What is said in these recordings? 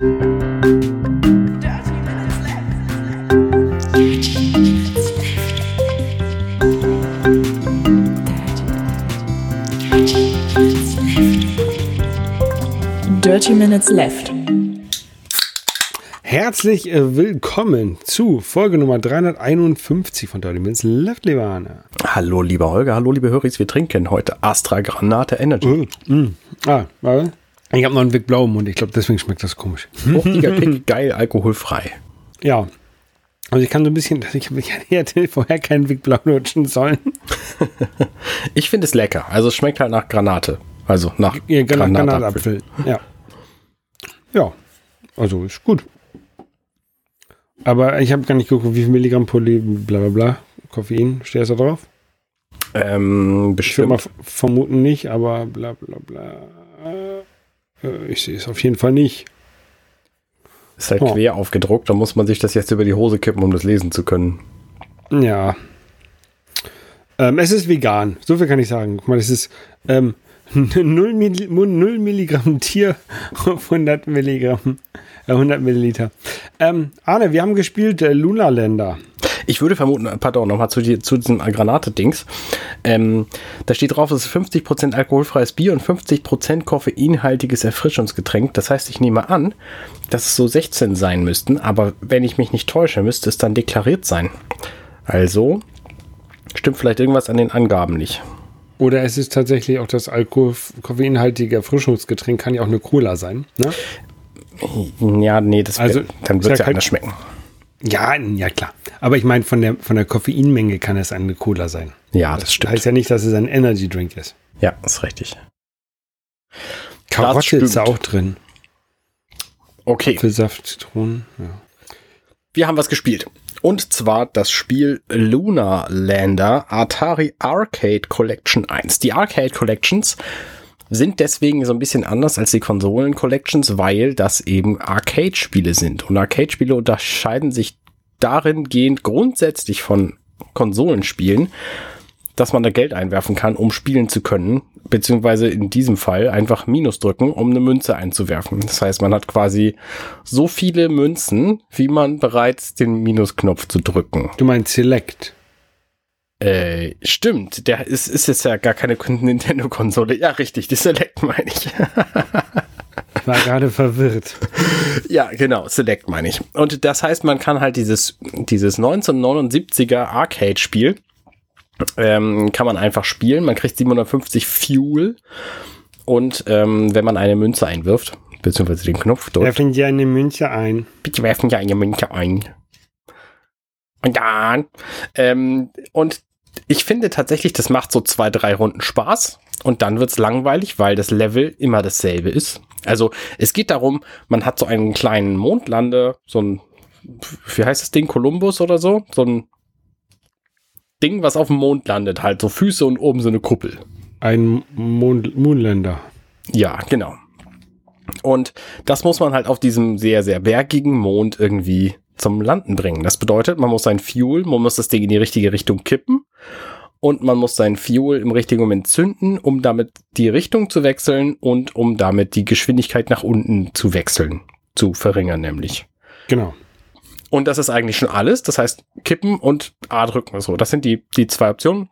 Dirty Minutes Left. Herzlich äh, willkommen zu Folge Nummer 351 von Dirty Minutes Left, lieber Arne. Hallo, lieber Holger, hallo, liebe Höris, wir trinken heute Astra Granate Energy. Mm, mm. Ah, warte. Ich habe noch einen Weg Blau im Mund, ich glaube, deswegen schmeckt das komisch. Hochtiger Kick, geil, alkoholfrei. Ja. Also ich kann so ein bisschen, ich, ich hätte vorher keinen Weg Blau lutschen sollen. ich finde es lecker. Also es schmeckt halt nach Granate. Also nach Ja, genau, Granatapfel. Granatapfel. Ja. Ja, also ist gut. Aber ich habe gar nicht geguckt, wie viel Milligramm Poly, bla bla bla, Koffein, steht das da drauf? Ähm, Ich würde mal bestimmt. vermuten nicht, aber bla bla bla. Äh, Ich sehe es auf jeden Fall nicht. Ist halt Oh. quer aufgedruckt, da muss man sich das jetzt über die Hose kippen, um das lesen zu können. Ja. Ähm, es ist vegan, so viel kann ich sagen. Guck mal, es ist ähm, 0, Milli 0 Milligramm Tier auf 100 Milligramm, äh, 100 Milliliter. Ähm, Arne, wir haben gespielt äh, Luna Länder. Ich würde vermuten, äh, pardon, nochmal zu, die, zu diesem Granate-Dings. Ähm, da steht drauf, es ist 50% alkoholfreies Bier und 50% koffeinhaltiges Erfrischungsgetränk. Das heißt, ich nehme an, dass es so 16 sein müssten, aber wenn ich mich nicht täusche, müsste es dann deklariert sein. Also stimmt vielleicht irgendwas an den Angaben nicht. Oder es ist tatsächlich auch das Alkohol koffeinhaltige Erfrischungsgetränk, kann ja auch eine Cola sein. Ne? Ja, nee, das Also, wär, dann wird es ja ja anders schmecken. Ja, ja klar. Aber ich meine, von der, von der Koffeinmenge kann es eine Cola sein. Ja, das stimmt. Heißt ja nicht, dass es ein Energy Drink ist. Ja, ist richtig. Karotte ist auch drin. Okay. Apfelsaft, Zitronen. Ja. Wir haben was gespielt. Und zwar das Spiel Lunar Lander Atari Arcade Collection 1. Die Arcade Collections sind deswegen so ein bisschen anders als die Konsolen Collections, weil das eben Arcade-Spiele sind. Und Arcade-Spiele unterscheiden sich darin gehend grundsätzlich von Konsolenspielen, dass man da Geld einwerfen kann, um spielen zu können, beziehungsweise in diesem Fall einfach Minus drücken, um eine Münze einzuwerfen. Das heißt, man hat quasi so viele Münzen, wie man bereits den Minusknopf zu drücken. Du meinst Select. Äh, stimmt, der ist, ist jetzt ja gar keine Nintendo-Konsole. Ja, richtig, die Select meine ich. War gerade verwirrt. Ja, genau, Select meine ich. Und das heißt, man kann halt dieses, dieses 1979er Arcade-Spiel, ähm, kann man einfach spielen. Man kriegt 750 Fuel und ähm, wenn man eine Münze einwirft, beziehungsweise den Knopf drückt, Werfen Sie eine Münze ein. bitte werfen ja eine Münze ein. Und dann, ähm, und ich finde tatsächlich, das macht so zwei, drei Runden Spaß und dann wird's langweilig, weil das Level immer dasselbe ist. Also es geht darum, man hat so einen kleinen Mondlande, so ein, wie heißt das Ding, Columbus oder so, so ein Ding, was auf dem Mond landet, halt so Füße und oben so eine Kuppel. Ein Mond Moonlander. Ja, genau. Und das muss man halt auf diesem sehr, sehr bergigen Mond irgendwie zum Landen bringen. Das bedeutet, man muss sein Fuel, man muss das Ding in die richtige Richtung kippen und man muss sein Fuel im richtigen Moment zünden, um damit die Richtung zu wechseln und um damit die Geschwindigkeit nach unten zu wechseln, zu verringern nämlich. Genau. Und das ist eigentlich schon alles. Das heißt, kippen und A drücken. So, das sind die, die zwei Optionen.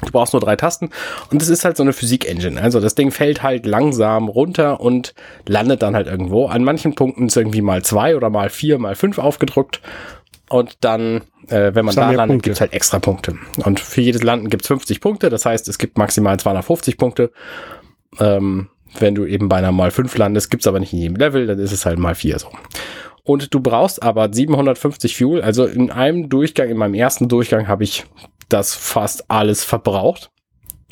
Du brauchst nur drei Tasten. Und das ist halt so eine Physik-Engine. Also das Ding fällt halt langsam runter und landet dann halt irgendwo. An manchen Punkten ist irgendwie mal zwei oder mal vier, mal fünf aufgedrückt. Und dann, äh, wenn man da landet, Punkte. gibt's halt extra Punkte. Und für jedes Landen gibt's 50 Punkte. Das heißt, es gibt maximal 250 Punkte. Ähm, wenn du eben beinahe mal fünf landest, gibt's aber nicht in jedem Level, dann ist es halt mal vier so. Und du brauchst aber 750 Fuel. Also in einem Durchgang, in meinem ersten Durchgang habe ich das fast alles verbraucht,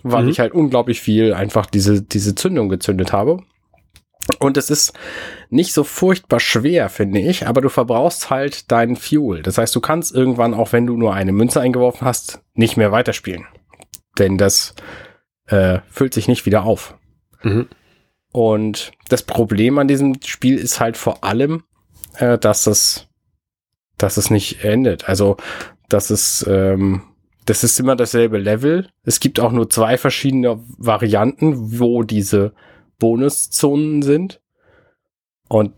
weil Mhm. ich halt unglaublich viel einfach diese, diese Zündung gezündet habe. Und es ist nicht so furchtbar schwer, finde ich, aber du verbrauchst halt deinen Fuel. Das heißt, du kannst irgendwann, auch wenn du nur eine Münze eingeworfen hast, nicht mehr weiterspielen. Denn das äh, füllt sich nicht wieder auf. Mhm. Und das Problem an diesem Spiel ist halt vor allem, äh, dass es, dass es nicht endet. Also, dass es, ähm, das ist immer dasselbe Level. Es gibt auch nur zwei verschiedene Varianten, wo diese Bonuszonen sind. Und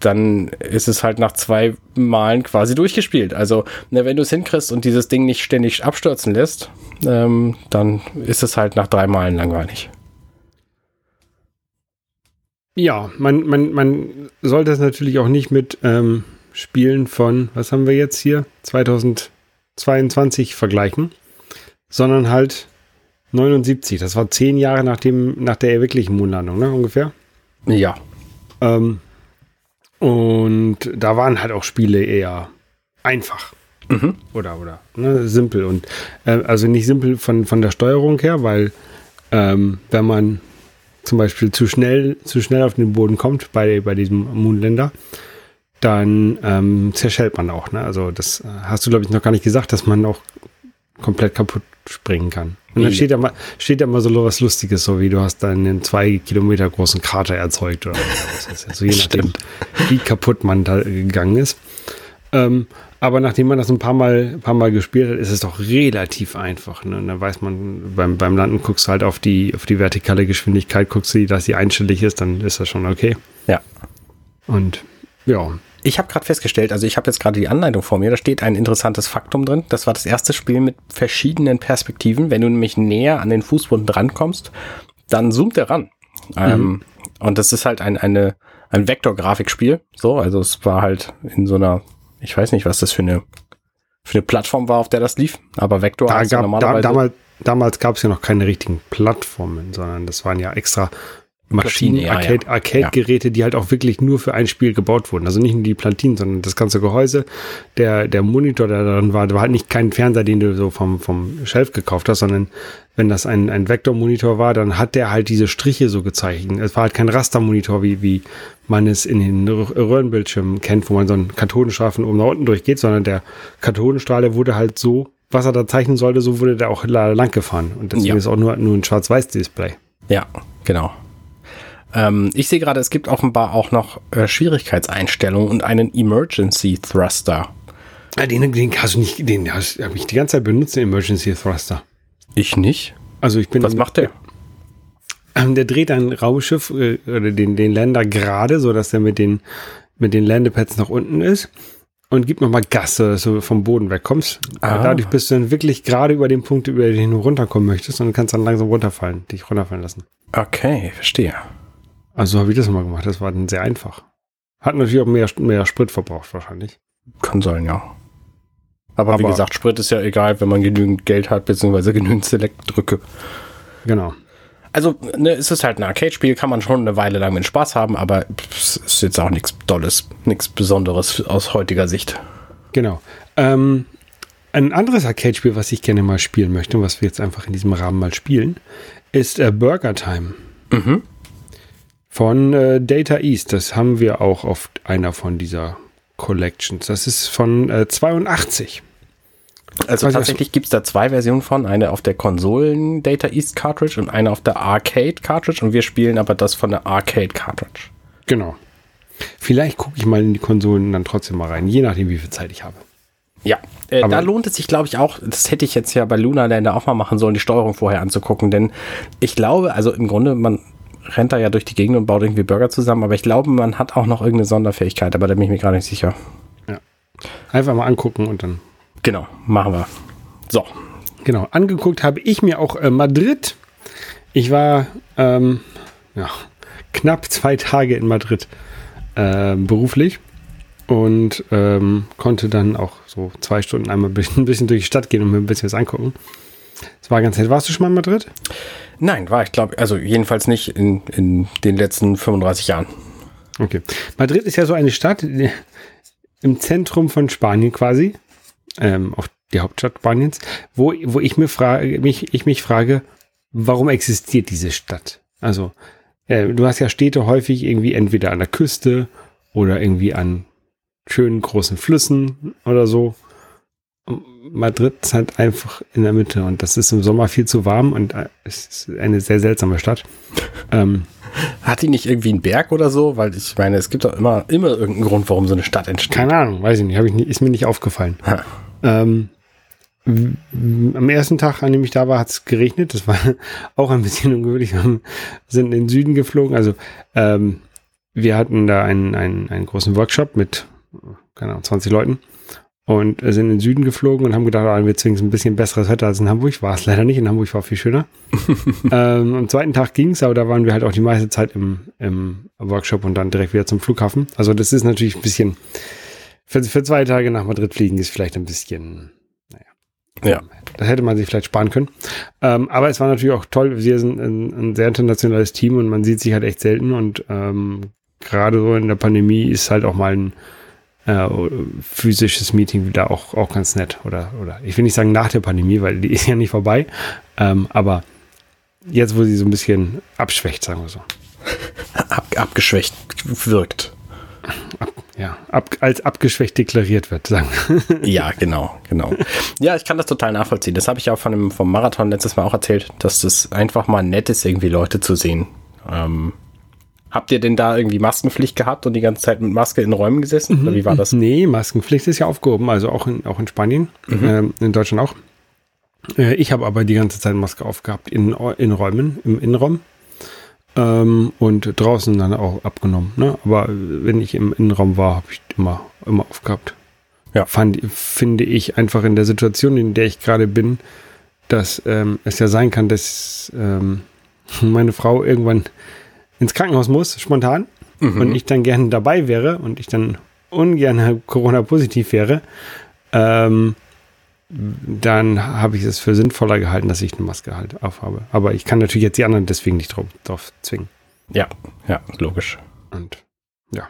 dann ist es halt nach zwei Malen quasi durchgespielt. Also, ne, wenn du es hinkriegst und dieses Ding nicht ständig abstürzen lässt, ähm, dann ist es halt nach drei Malen langweilig. Ja, man, man, man sollte es natürlich auch nicht mit ähm, Spielen von, was haben wir jetzt hier, 2022 vergleichen, sondern halt 79. Das war zehn Jahre nach, dem, nach der wirklichen Mondlandung, ne, ungefähr? Ja. Ähm, und da waren halt auch Spiele eher einfach. Mhm. Oder, oder, ne, simpel. Und äh, also nicht simpel von, von der Steuerung her, weil ähm, wenn man zum Beispiel zu schnell, zu schnell auf den Boden kommt bei, bei diesem Moonländer, dann ähm, zerschellt man auch. Ne? Also das äh, hast du, glaube ich, noch gar nicht gesagt, dass man auch komplett kaputt springen kann. Und dann steht da mal, steht da mal so was Lustiges, so wie du hast dann einen zwei Kilometer großen Krater erzeugt oder was. Also je nachdem, wie kaputt man da gegangen ist. Ähm, aber nachdem man das ein paar Mal, paar Mal gespielt hat, ist es doch relativ einfach. Ne? Und dann weiß man, beim, beim Landen guckst du halt auf die, auf die vertikale Geschwindigkeit, guckst du, dass sie einstellig ist, dann ist das schon okay. Ja. Und ja. Ich habe gerade festgestellt, also ich habe jetzt gerade die Anleitung vor mir, da steht ein interessantes Faktum drin. Das war das erste Spiel mit verschiedenen Perspektiven. Wenn du nämlich näher an den Fußboden drankommst, dann zoomt er ran. Mhm. Ähm, und das ist halt ein, eine, ein Vektorgrafikspiel. So, also es war halt in so einer ich weiß nicht, was das für eine, für eine Plattform war, auf der das lief, aber Vector da gab, normalerweise. Da, damals damals gab es ja noch keine richtigen Plattformen, sondern das waren ja extra Maschinen, ja, Arcade, ja. Arcade-Geräte, die halt auch wirklich nur für ein Spiel gebaut wurden. Also nicht nur die Platinen, sondern das ganze Gehäuse. Der, der Monitor, der darin war, war halt nicht kein Fernseher, den du so vom, vom Shelf gekauft hast, sondern wenn das ein, ein Vektormonitor war, dann hat der halt diese Striche so gezeichnet. Es war halt kein Rastermonitor, wie, wie man es in den Röhrenbildschirmen kennt, wo man so einen Kathodenstrahl von oben nach unten durchgeht, sondern der Kathodenstrahl, der wurde halt so, was er da zeichnen sollte, so wurde der auch lang gefahren. Und deswegen ja. ist auch nur, nur ein Schwarz-Weiß-Display. Ja, genau. Ähm, ich sehe gerade, es gibt offenbar auch noch äh, Schwierigkeitseinstellungen und einen Emergency Thruster. Ah, den, den hast du nicht, den habe ich die ganze Zeit benutzt, den Emergency Thruster. Ich nicht. Also ich bin. Was macht der? Ähm, der dreht ein Raumschiff äh, oder den, den Lander gerade, so dass er mit den, mit den Landepads nach unten ist und gibt nochmal Gas, dass du vom Boden wegkommst. Ah. Dadurch bist du dann wirklich gerade über den Punkt, über den du runterkommen möchtest und kannst dann langsam runterfallen, dich runterfallen lassen. Okay, verstehe. Also habe ich das mal gemacht. Das war dann sehr einfach. Hat natürlich auch mehr, mehr Sprit verbraucht wahrscheinlich. Kann sein, ja. Aber, Aber wie gesagt, Sprit ist ja egal, wenn man genügend Geld hat, beziehungsweise genügend Select-Drücke. Genau. Also, ne, es ist halt ein Arcade-Spiel, kann man schon eine Weile lang mit Spaß haben, aber es ist jetzt auch nichts Dolles, nichts Besonderes aus heutiger Sicht. Genau. Ähm, ein anderes Arcade-Spiel, was ich gerne mal spielen möchte und was wir jetzt einfach in diesem Rahmen mal spielen, ist äh, Burger Time. Mhm von äh, Data East. Das haben wir auch auf einer von dieser Collections. Das ist von äh, 82. Also tatsächlich gibt es da zwei Versionen von. Eine auf der Konsolen Data East Cartridge und eine auf der Arcade Cartridge. Und wir spielen aber das von der Arcade Cartridge. Genau. Vielleicht gucke ich mal in die Konsolen dann trotzdem mal rein, je nachdem, wie viel Zeit ich habe. Ja, äh, da lohnt es sich, glaube ich, auch, das hätte ich jetzt ja bei Luna Lander auch mal machen sollen, die Steuerung vorher anzugucken, denn ich glaube, also im Grunde, man rennt da ja durch die Gegend und baut irgendwie Burger zusammen, aber ich glaube, man hat auch noch irgendeine Sonderfähigkeit, aber da bin ich mir gerade nicht sicher. Ja. Einfach mal angucken und dann. Genau, machen wir. So. Genau, angeguckt habe ich mir auch äh, Madrid. Ich war ähm, ja, knapp zwei Tage in Madrid äh, beruflich und ähm, konnte dann auch so zwei Stunden einmal ein bisschen, ein bisschen durch die Stadt gehen und mir ein bisschen was angucken. Das war ganz nett. Warst du schon mal in Madrid? Nein, war ich glaube, also jedenfalls nicht in, in den letzten 35 Jahren. Okay. Madrid ist ja so eine Stadt im Zentrum von Spanien quasi, ähm, auch die Hauptstadt Spaniens, wo, wo ich, mir frage, mich, ich mich frage, warum existiert diese Stadt? Also, äh, du hast ja Städte häufig irgendwie entweder an der Küste oder irgendwie an schönen großen Flüssen oder so. Madrid ist halt einfach in der Mitte und das ist im Sommer viel zu warm und äh, es ist eine sehr seltsame Stadt. ähm, Hat die nicht irgendwie einen Berg oder so? Weil ich meine, es gibt doch immer, immer irgendeinen Grund, warum so eine Stadt entsteht. Keine Ahnung, weiß ich nicht, ich nicht ist mir nicht aufgefallen. Ähm, am ersten Tag, an dem ich da war, hat es geregnet. Das war auch ein bisschen ungewöhnlich. Wir sind in den Süden geflogen. Also ähm, wir hatten da einen, einen, einen großen Workshop mit, keine Ahnung, 20 Leuten und sind in den Süden geflogen und haben gedacht, ah, wir zwingen ein bisschen besseres Wetter als in Hamburg. War es leider nicht. In Hamburg war viel schöner. ähm, am zweiten Tag ging es, aber da waren wir halt auch die meiste Zeit im, im Workshop und dann direkt wieder zum Flughafen. Also das ist natürlich ein bisschen, für, für zwei Tage nach Madrid fliegen ist vielleicht ein bisschen, naja. Ja. Das hätte man sich vielleicht sparen können. Ähm, aber es war natürlich auch toll. Wir sind ein, ein, sehr internationales Team und man sieht sich halt echt selten und ähm, gerade so in der Pandemie ist halt auch mal ein äh, physisches Meeting wieder auch, auch ganz nett. Oder, oder ich will nicht sagen nach der Pandemie, weil die ist ja nicht vorbei. Ähm, aber jetzt, wo sie so ein bisschen abschwächt, sagen wir so. Ab, abgeschwächt wirkt. Ab, ja, ab, als abgeschwächt deklariert wird, sagen. ja, genau, genau. Ja, ich kann das total nachvollziehen. Das habe ich auch von dem, vom Marathon letztes Mal auch erzählt, dass das einfach mal nett ist, irgendwie Leute zu sehen. Ähm, Habt ihr denn da irgendwie Maskenpflicht gehabt und die ganze Zeit mit Maske in Räumen gesessen? Oder wie war das? Nee, Maskenpflicht ist ja aufgehoben, also auch in, auch in Spanien, mhm. ähm, in Deutschland auch. Äh, ich habe aber die ganze Zeit Maske aufgehabt in, in Räumen, im Innenraum. Ähm, und draußen dann auch abgenommen. Ne? Aber wenn ich im Innenraum war, habe ich immer, immer aufgehabt. Ja. Fand, finde ich einfach in der Situation, in der ich gerade bin, dass ähm, es ja sein kann, dass ähm, meine Frau irgendwann ins Krankenhaus muss, spontan, mhm. und ich dann gerne dabei wäre und ich dann ungern Corona-positiv wäre, ähm, dann habe ich es für sinnvoller gehalten, dass ich eine Maske halt aufhabe. Aber ich kann natürlich jetzt die anderen deswegen nicht drauf, drauf zwingen. Ja, ja, logisch. Und ja.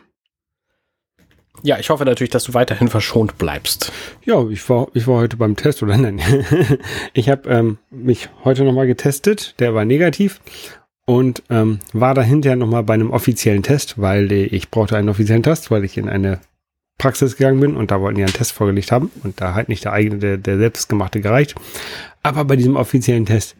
Ja, ich hoffe natürlich, dass du weiterhin verschont bleibst. Ja, ich war, ich war heute beim Test oder nein. ich habe ähm, mich heute nochmal getestet, der war negativ und ähm, war da hinterher nochmal bei einem offiziellen Test, weil ich brauchte einen offiziellen Test, weil ich in eine Praxis gegangen bin und da wollten die einen Test vorgelegt haben und da halt nicht der eigene, der, der selbstgemachte gereicht. Aber bei diesem offiziellen Test,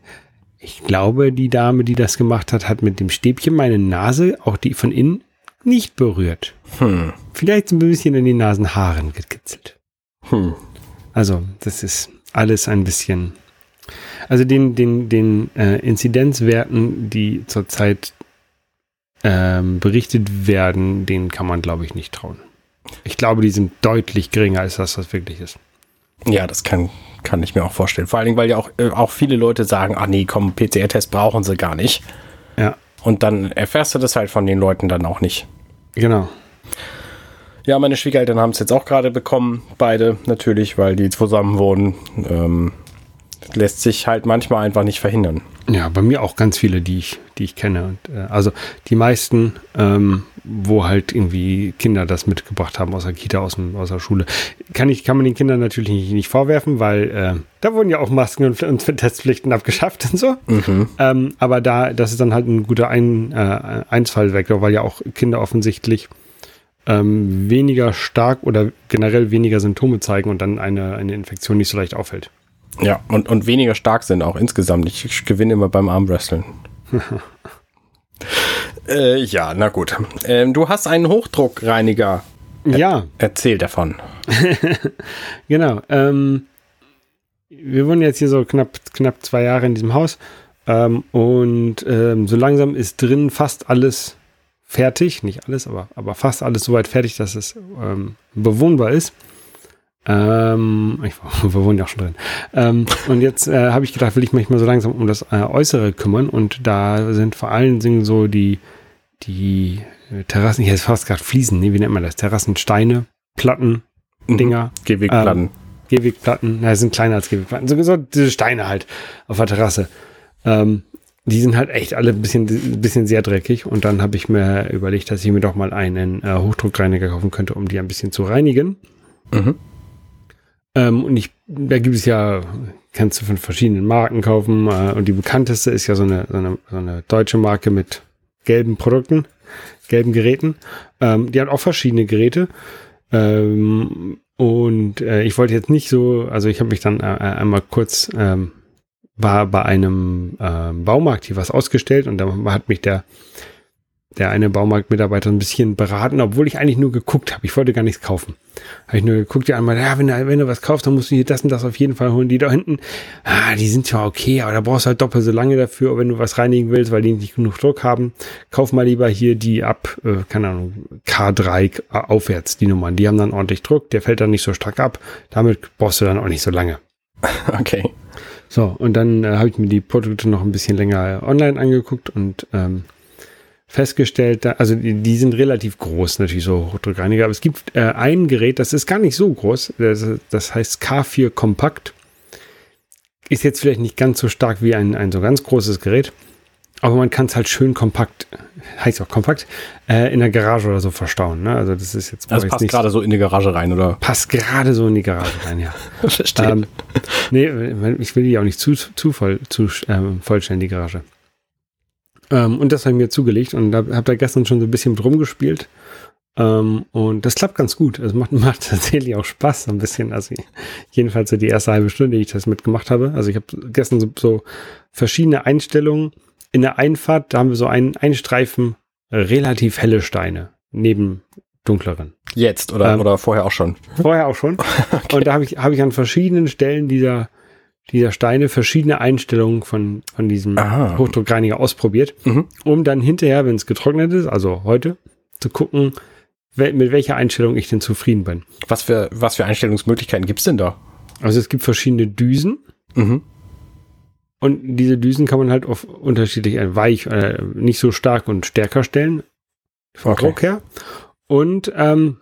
ich glaube, die Dame, die das gemacht hat, hat mit dem Stäbchen meine Nase, auch die von innen, nicht berührt. Hm. Vielleicht ein bisschen in die Nasenhaaren gekitzelt. Hm. Also, das ist alles ein bisschen also den, den, den äh, Inzidenzwerten, die zurzeit ähm, berichtet werden, denen kann man, glaube ich, nicht trauen. Ich glaube, die sind deutlich geringer als das, was wirklich ist. Ja, das kann, kann ich mir auch vorstellen. Vor allen Dingen, weil ja auch, äh, auch viele Leute sagen, ah nee, komm, PCR-Test brauchen sie gar nicht. Ja. Und dann erfährst du das halt von den Leuten dann auch nicht. Genau. Ja, meine Schwiegereltern haben es jetzt auch gerade bekommen, beide natürlich, weil die zusammen wohnen. Ähm, lässt sich halt manchmal einfach nicht verhindern. Ja, bei mir auch ganz viele, die ich, die ich kenne. Und, äh, also die meisten, ähm, wo halt irgendwie Kinder das mitgebracht haben aus der Kita, aus, dem, aus der Schule. Kann, ich, kann man den Kindern natürlich nicht, nicht vorwerfen, weil äh, da wurden ja auch Masken und, und Testpflichten abgeschafft und so. Mhm. Ähm, aber da, das ist dann halt ein guter ein, äh, Einfallvektor, weil ja auch Kinder offensichtlich ähm, weniger stark oder generell weniger Symptome zeigen und dann eine, eine Infektion nicht so leicht auffällt. Ja, und, und weniger stark sind auch insgesamt. Ich, ich gewinne immer beim Armwresteln. äh, ja, na gut. Ähm, du hast einen Hochdruckreiniger. Er ja. Erzähl davon. genau. Ähm, wir wohnen jetzt hier so knapp, knapp zwei Jahre in diesem Haus. Ähm, und ähm, so langsam ist drin fast alles fertig. Nicht alles, aber, aber fast alles soweit fertig, dass es ähm, bewohnbar ist. Ähm, ich wir wohnen ja auch schon drin. Ähm, und jetzt äh, habe ich gedacht, will ich mich mal so langsam um das äh, Äußere kümmern. Und da sind vor allen Dingen so die, die Terrassen, ich hätte fast gerade Fliesen, nee, wie nennt man das? Terrassensteine, Platten, mhm. Dinger. Gehwegplatten. Ähm, Gehwegplatten, na, sind kleiner als Gehwegplatten. So, so diese Steine halt auf der Terrasse. Ähm, die sind halt echt alle ein bisschen, ein bisschen sehr dreckig. Und dann habe ich mir überlegt, dass ich mir doch mal einen äh, Hochdruckreiniger kaufen könnte, um die ein bisschen zu reinigen. Mhm. Ähm, und ich, da gibt es ja, kannst du von verschiedenen Marken kaufen. Äh, und die bekannteste ist ja so eine, so eine, so eine deutsche Marke mit gelben Produkten, gelben Geräten. Ähm, die hat auch verschiedene Geräte. Ähm, und äh, ich wollte jetzt nicht so, also ich habe mich dann äh, einmal kurz, ähm, war bei einem äh, Baumarkt hier was ausgestellt und da hat mich der der eine Baumarktmitarbeiter ein bisschen beraten, obwohl ich eigentlich nur geguckt habe. Ich wollte gar nichts kaufen. Habe ich nur geguckt, die einmal, ja, wenn du, wenn du was kaufst, dann musst du hier das und das auf jeden Fall holen. Die da hinten, ah, die sind zwar okay, aber da brauchst du halt doppelt so lange dafür, wenn du was reinigen willst, weil die nicht genug Druck haben. Kauf mal lieber hier die ab, äh, keine Ahnung, K3 aufwärts, die Nummern. Die haben dann ordentlich Druck, der fällt dann nicht so stark ab. Damit brauchst du dann auch nicht so lange. Okay. So, und dann äh, habe ich mir die Produkte noch ein bisschen länger online angeguckt und ähm, festgestellt, also die, die, sind relativ groß, natürlich so Hochdruckreiniger, aber es gibt äh, ein Gerät, das ist gar nicht so groß, das, das, heißt K4 Kompakt. Ist jetzt vielleicht nicht ganz so stark wie ein, ein so ganz großes Gerät, aber man kann es halt schön kompakt, heißt auch kompakt, äh, in der Garage oder so verstauen. Ne? Also das ist jetzt. Also passt gerade so in die Garage rein, oder? Passt gerade so in die Garage rein, ja. Verstehe. Ähm, nee, ich will die auch nicht zu, zu voll, zu ähm, vollstellen, die Garage. Ähm, und das habe ich mir zugelegt und da habe da gestern schon so ein bisschen mit rumgespielt. Ähm, und das klappt ganz gut. Es macht, macht tatsächlich auch Spaß, so ein bisschen. Also jedenfalls so die erste halbe Stunde, die ich das mitgemacht habe. Also ich habe gestern so, so verschiedene Einstellungen. In der Einfahrt, da haben wir so einen, einen Streifen relativ helle Steine neben dunkleren. Jetzt oder, ähm, oder vorher auch schon? Vorher auch schon. okay. Und da habe ich, hab ich an verschiedenen Stellen dieser dieser Steine verschiedene Einstellungen von, von diesem Aha. Hochdruckreiniger ausprobiert, mhm. um dann hinterher, wenn es getrocknet ist, also heute, zu gucken, mit welcher Einstellung ich denn zufrieden bin. Was für, was für Einstellungsmöglichkeiten gibt es denn da? Also es gibt verschiedene Düsen. Mhm. Und diese Düsen kann man halt auf unterschiedlich äh, weich, äh, nicht so stark und stärker stellen. Vom okay. Druck her. Und ähm,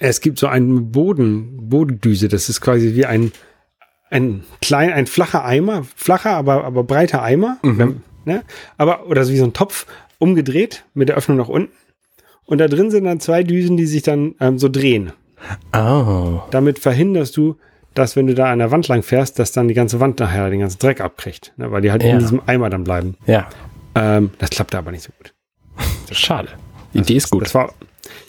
es gibt so einen Boden, Bodendüse, das ist quasi wie ein, ein klein, ein flacher Eimer, flacher, aber, aber breiter Eimer, mhm. ne? aber, oder so wie so ein Topf umgedreht mit der Öffnung nach unten. Und da drin sind dann zwei Düsen, die sich dann ähm, so drehen. Oh. Damit verhinderst du, dass wenn du da an der Wand lang fährst, dass dann die ganze Wand nachher den ganzen Dreck abkriegt, ne? weil die halt ja. in diesem Eimer dann bleiben. Ja. Ähm, das klappt aber nicht so gut. Schade. Die Idee ist gut. Das war,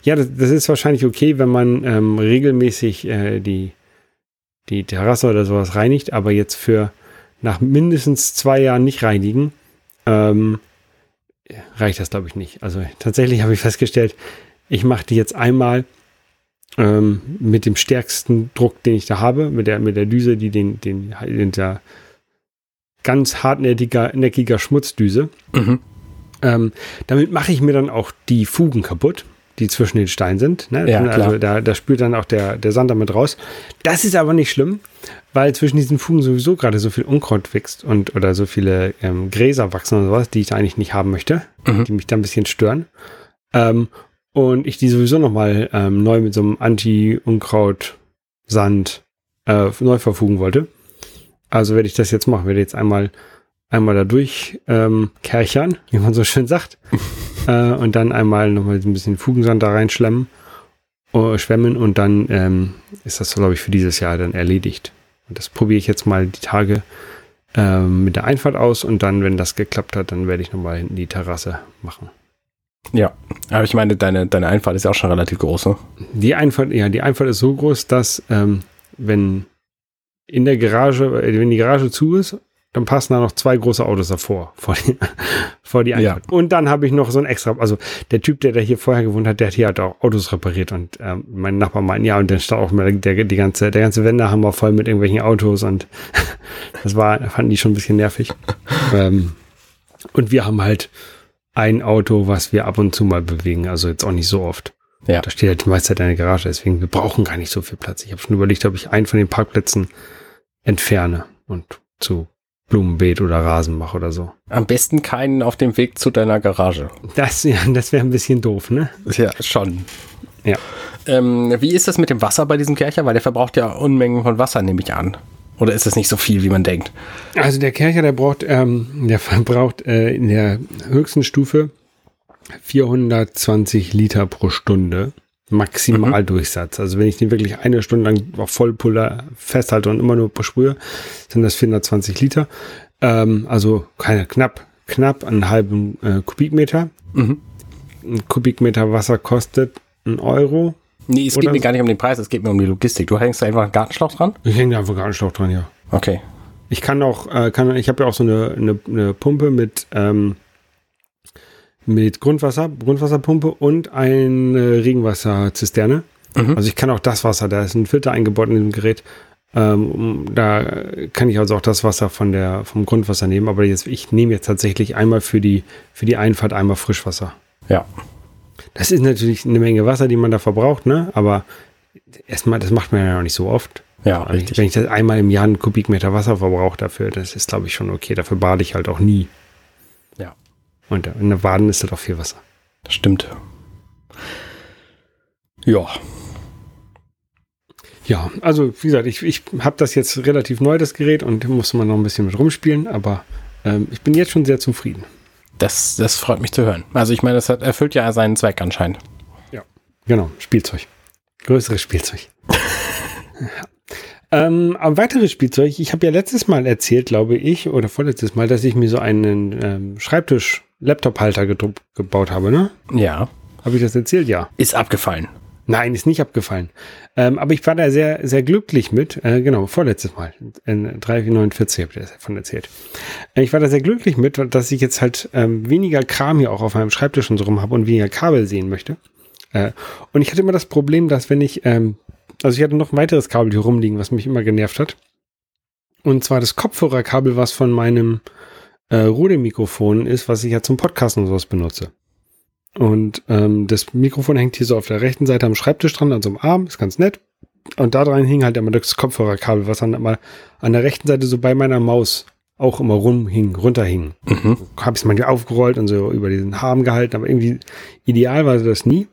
ja, das, das, ist wahrscheinlich okay, wenn man ähm, regelmäßig äh, die die Terrasse oder sowas reinigt, aber jetzt für nach mindestens zwei Jahren nicht reinigen, ähm, reicht das, glaube ich, nicht. Also tatsächlich habe ich festgestellt, ich mache die jetzt einmal ähm, mit dem stärksten Druck, den ich da habe, mit der, mit der Düse, die den, den, den der ganz hartnäckiger neckiger Schmutzdüse. Mhm. Ähm, damit mache ich mir dann auch die Fugen kaputt die zwischen den Steinen sind. Ne? Ja, also da, da spült dann auch der, der Sand damit raus. Das ist aber nicht schlimm, weil zwischen diesen Fugen sowieso gerade so viel Unkraut wächst und oder so viele ähm, Gräser wachsen und sowas, die ich da eigentlich nicht haben möchte, mhm. die mich da ein bisschen stören. Ähm, und ich die sowieso nochmal ähm, neu mit so einem Anti-Unkraut-Sand äh, neu verfugen wollte. Also werde ich das jetzt machen. Werde jetzt einmal einmal da durch ähm, kerchern, wie man so schön sagt. äh, und dann einmal nochmal ein bisschen Fugensand da reinschlemmen, äh, schwemmen und dann ähm, ist das, glaube ich, für dieses Jahr dann erledigt. Und das probiere ich jetzt mal die Tage ähm, mit der Einfahrt aus und dann, wenn das geklappt hat, dann werde ich nochmal hinten die Terrasse machen. Ja, aber ich meine, deine, deine Einfahrt ist ja auch schon relativ groß, ne? Die Einfahrt, ja, die Einfahrt ist so groß, dass ähm, wenn in der Garage, äh, wenn die Garage zu ist dann passen da noch zwei große Autos davor, vor die, vor die Einfahrt. Ja. Und dann habe ich noch so ein extra, also der Typ, der da hier vorher gewohnt hat, der hat hier halt auch Autos repariert und ähm, mein Nachbar meint, ja, und dann stand auch mal der, die ganze, der ganze Wendehammer voll mit irgendwelchen Autos und das war, fanden die schon ein bisschen nervig. ähm, und wir haben halt ein Auto, was wir ab und zu mal bewegen, also jetzt auch nicht so oft. Ja. Da steht halt die meiste Zeit eine Garage, deswegen wir brauchen gar nicht so viel Platz. Ich habe schon überlegt, ob ich einen von den Parkplätzen entferne und zu Blumenbeet oder Rasen mache oder so. Am besten keinen auf dem Weg zu deiner Garage. Das, ja, das wäre ein bisschen doof, ne? Ja, schon. Ja. Ähm, wie ist das mit dem Wasser bei diesem Kercher? Weil der verbraucht ja Unmengen von Wasser, nehme ich an. Oder ist das nicht so viel, wie man denkt? Also der Kercher, der braucht, ähm, der verbraucht äh, in der höchsten Stufe 420 Liter pro Stunde. Maximaldurchsatz. Mhm. Also wenn ich den wirklich eine Stunde lang auf Vollpuller festhalte und immer nur besprühe, sind das 420 Liter. Ähm, also keine knapp, knapp einen halben äh, Kubikmeter. Mhm. Ein Kubikmeter Wasser kostet ein Euro. Nee, es geht mir gar nicht um den Preis, es geht mir um die Logistik. Du hängst da einfach einen Gartenschlauch dran? Ich hänge da einfach einen Gartenschlauch dran, ja. Okay. Ich kann auch, äh, kann, ich habe ja auch so eine, eine, eine Pumpe mit ähm, mit Grundwasser, Grundwasserpumpe und eine Regenwasserzisterne. Mhm. Also ich kann auch das Wasser, da ist ein Filter eingebaut in dem Gerät. Ähm, da kann ich also auch das Wasser von der, vom Grundwasser nehmen, aber jetzt, ich nehme jetzt tatsächlich einmal für die, für die Einfahrt einmal Frischwasser. Ja. Das ist natürlich eine Menge Wasser, die man da verbraucht, ne? Aber erstmal, das macht man ja noch nicht so oft. Ja, richtig. Wenn ich das einmal im Jahr einen Kubikmeter Wasser verbrauche dafür, das ist, glaube ich, schon okay. Dafür bade ich halt auch nie. Und in der Baden ist das auch viel Wasser. Das stimmt. Ja. Ja, also wie gesagt, ich, ich habe das jetzt relativ neu, das Gerät, und muss man noch ein bisschen mit rumspielen, aber ähm, ich bin jetzt schon sehr zufrieden. Das, das freut mich zu hören. Also ich meine, das hat, erfüllt ja seinen Zweck anscheinend. Ja, genau, Spielzeug. Größeres Spielzeug. Ähm, ein weiteres Spielzeug, ich habe ja letztes Mal erzählt, glaube ich, oder vorletztes Mal, dass ich mir so einen ähm, Schreibtisch-Laptop-Halter gebaut habe, ne? Ja. Habe ich das erzählt? Ja. Ist abgefallen. Nein, ist nicht abgefallen. Ähm, aber ich war da sehr, sehr glücklich mit. Äh, genau, vorletztes Mal. In 349 habe ich davon erzählt. Äh, ich war da sehr glücklich mit, dass ich jetzt halt ähm, weniger Kram hier auch auf meinem Schreibtisch und so rum habe und weniger Kabel sehen möchte. Äh, und ich hatte immer das Problem, dass wenn ich ähm, also ich hatte noch ein weiteres Kabel hier rumliegen, was mich immer genervt hat. Und zwar das Kopfhörerkabel, was von meinem äh, Rode-Mikrofon ist, was ich ja zum Podcasten und sowas benutze. Und ähm, das Mikrofon hängt hier so auf der rechten Seite am Schreibtisch dran, an so einem Arm, ist ganz nett. Und da dran hing halt immer das Kopfhörerkabel, was dann immer an der rechten Seite so bei meiner Maus auch immer rumhing, runterhing. Mhm. Habe ich es manchmal aufgerollt und so über diesen Arm gehalten, aber irgendwie ideal war das nie.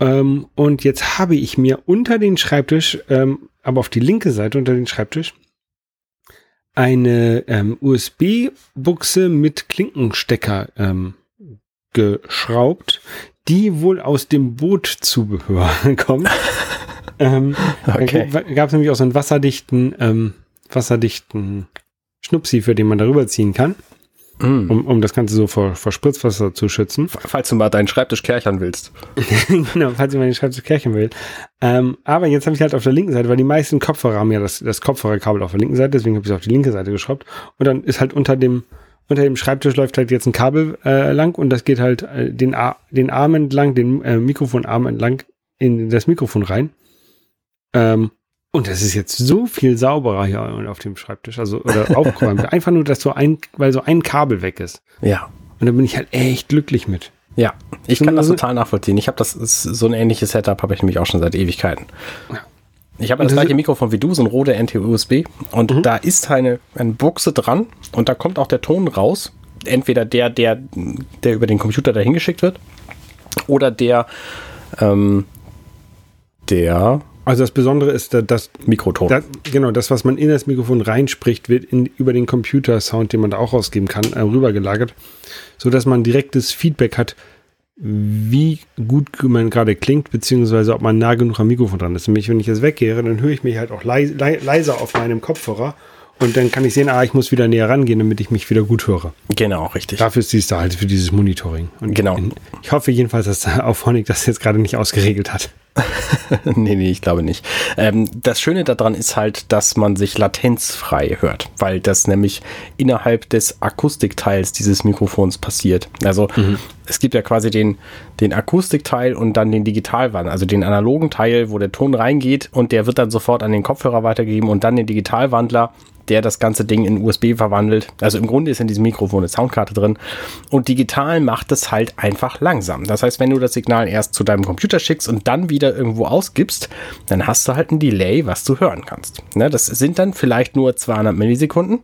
Ähm, und jetzt habe ich mir unter den Schreibtisch, ähm, aber auf die linke Seite unter den Schreibtisch, eine ähm, USB-Buchse mit Klinkenstecker ähm, geschraubt, die wohl aus dem Bootzubehör kommt. ähm, okay. Gab es nämlich auch so einen wasserdichten, ähm, wasserdichten Schnupsi, für den man darüber ziehen kann. Mm. Um, um das Ganze so vor, vor Spritzwasser zu schützen. Falls du mal deinen Schreibtisch kärchern willst. genau, falls ich mal den Schreibtisch kärchern will. Ähm, aber jetzt habe ich halt auf der linken Seite, weil die meisten Kopfhörer haben ja das, das Kopfhörerkabel auf der linken Seite, deswegen habe ich es auf die linke Seite geschraubt. Und dann ist halt unter dem, unter dem Schreibtisch läuft halt jetzt ein Kabel äh, lang und das geht halt äh, den, Ar den Arm entlang, den äh, Mikrofonarm entlang in das Mikrofon rein. Ähm, und das ist jetzt so viel sauberer hier auf dem Schreibtisch, also oder aufgeräumt. Einfach nur, dass so ein, weil so ein Kabel weg ist. Ja. Und da bin ich halt echt glücklich mit. Ja, ich kann das total nachvollziehen. Ich habe das so ein ähnliches Setup habe ich nämlich auch schon seit Ewigkeiten. Ja. Ich habe das, das gleiche Mikrofon wie du, so ein Rode NT-USB und mhm. da ist eine, eine Buchse dran und da kommt auch der Ton raus. Entweder der, der, der über den Computer dahin geschickt wird oder der, ähm, der also das Besondere ist, dass Mikroton. Das, genau, das, was man in das Mikrofon reinspricht, wird in, über den Computer-Sound, den man da auch ausgeben kann, äh, rübergelagert, so dass man direktes Feedback hat, wie gut man gerade klingt, beziehungsweise ob man nah genug am Mikrofon dran ist. Nämlich, wenn ich jetzt weggehe, dann höre ich mich halt auch leis, leiser auf meinem Kopfhörer und dann kann ich sehen, ah, ich muss wieder näher rangehen, damit ich mich wieder gut höre. Genau, richtig. Dafür ist dies da halt für dieses Monitoring. Und genau. Ich hoffe jedenfalls, dass Auphonic das jetzt gerade nicht ausgeregelt hat. nee, nee, ich glaube nicht. Ähm, das Schöne daran ist halt, dass man sich latenzfrei hört, weil das nämlich innerhalb des Akustikteils dieses Mikrofons passiert. Also mhm. es gibt ja quasi den, den Akustikteil und dann den Digitalwandler, also den analogen Teil, wo der Ton reingeht und der wird dann sofort an den Kopfhörer weitergegeben und dann den Digitalwandler, der das ganze Ding in USB verwandelt. Also im Grunde ist in diesem Mikrofon eine Soundkarte drin. Und digital macht es halt einfach langsam. Das heißt, wenn du das Signal erst zu deinem Computer schickst und dann wieder irgendwo ausgibst, dann hast du halt ein Delay, was du hören kannst. Ne, das sind dann vielleicht nur 200 Millisekunden.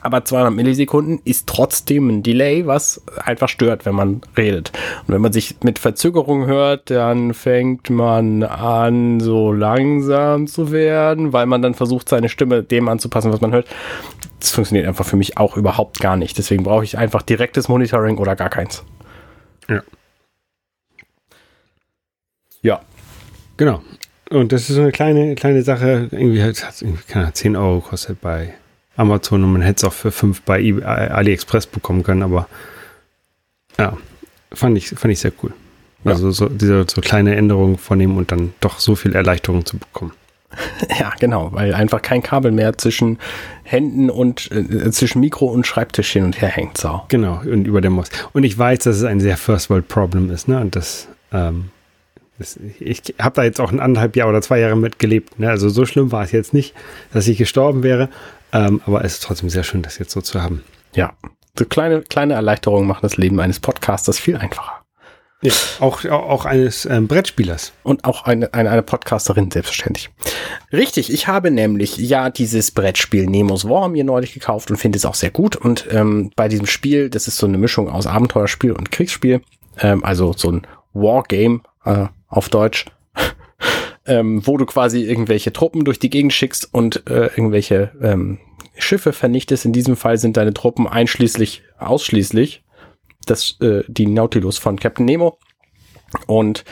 Aber 200 Millisekunden ist trotzdem ein Delay, was einfach stört, wenn man redet. Und wenn man sich mit Verzögerung hört, dann fängt man an, so langsam zu werden, weil man dann versucht, seine Stimme dem anzupassen, was man hört. Das funktioniert einfach für mich auch überhaupt gar nicht. Deswegen brauche ich einfach direktes Monitoring oder gar keins. Ja. Ja. Genau. Und das ist so eine kleine, kleine Sache. Irgendwie hat es irgendwie, keine Ahnung, 10 Euro kostet bei Amazon und man hätte es auch für 5 bei AliExpress bekommen können, aber ja, fand ich, fand ich sehr cool. Also so, diese so kleine Änderungen vornehmen und dann doch so viel Erleichterung zu bekommen. Ja, genau, weil einfach kein Kabel mehr zwischen Händen und äh, zwischen Mikro und Schreibtisch hin und her hängt. So. Genau, und über der Maus. Und ich weiß, dass es ein sehr First World Problem ist, ne? Und das, ähm, das ich habe da jetzt auch ein anderthalb Jahr oder zwei Jahre mitgelebt. Ne? Also so schlimm war es jetzt nicht, dass ich gestorben wäre. Ähm, aber es ist trotzdem sehr schön, das jetzt so zu haben. Ja, so kleine, kleine Erleichterungen machen das Leben eines Podcasters viel einfacher. Ja, auch, auch eines ähm, Brettspielers. Und auch eine, eine, eine Podcasterin, selbstverständlich. Richtig, ich habe nämlich ja dieses Brettspiel Nemos War mir neulich gekauft und finde es auch sehr gut. Und ähm, bei diesem Spiel, das ist so eine Mischung aus Abenteuerspiel und Kriegsspiel, ähm, also so ein Wargame äh, auf Deutsch, ähm, wo du quasi irgendwelche Truppen durch die Gegend schickst und äh, irgendwelche ähm, Schiffe vernichtest. In diesem Fall sind deine Truppen einschließlich, ausschließlich das, äh, die Nautilus von Captain Nemo. Und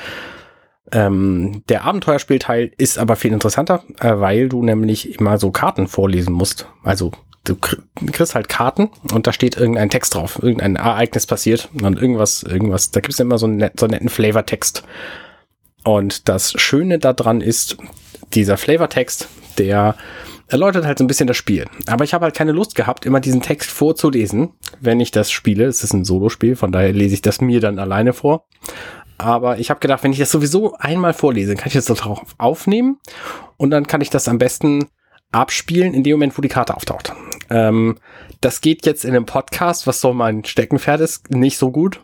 ähm, der Abenteuerspielteil ist aber viel interessanter, äh, weil du nämlich immer so Karten vorlesen musst. Also du kriegst halt Karten und da steht irgendein Text drauf, irgendein Ereignis passiert und irgendwas, irgendwas. Da gibt es immer so einen, net, so einen netten Flavortext. Und das Schöne daran ist, dieser Flavortext, der erläutert halt so ein bisschen das Spiel. Aber ich habe halt keine Lust gehabt, immer diesen Text vorzulesen, wenn ich das spiele. Es ist ein Solospiel, von daher lese ich das mir dann alleine vor. Aber ich habe gedacht, wenn ich das sowieso einmal vorlese, kann ich das darauf aufnehmen und dann kann ich das am besten abspielen in dem Moment, wo die Karte auftaucht. Ähm, das geht jetzt in einem Podcast, was so mein Steckenpferd ist, nicht so gut.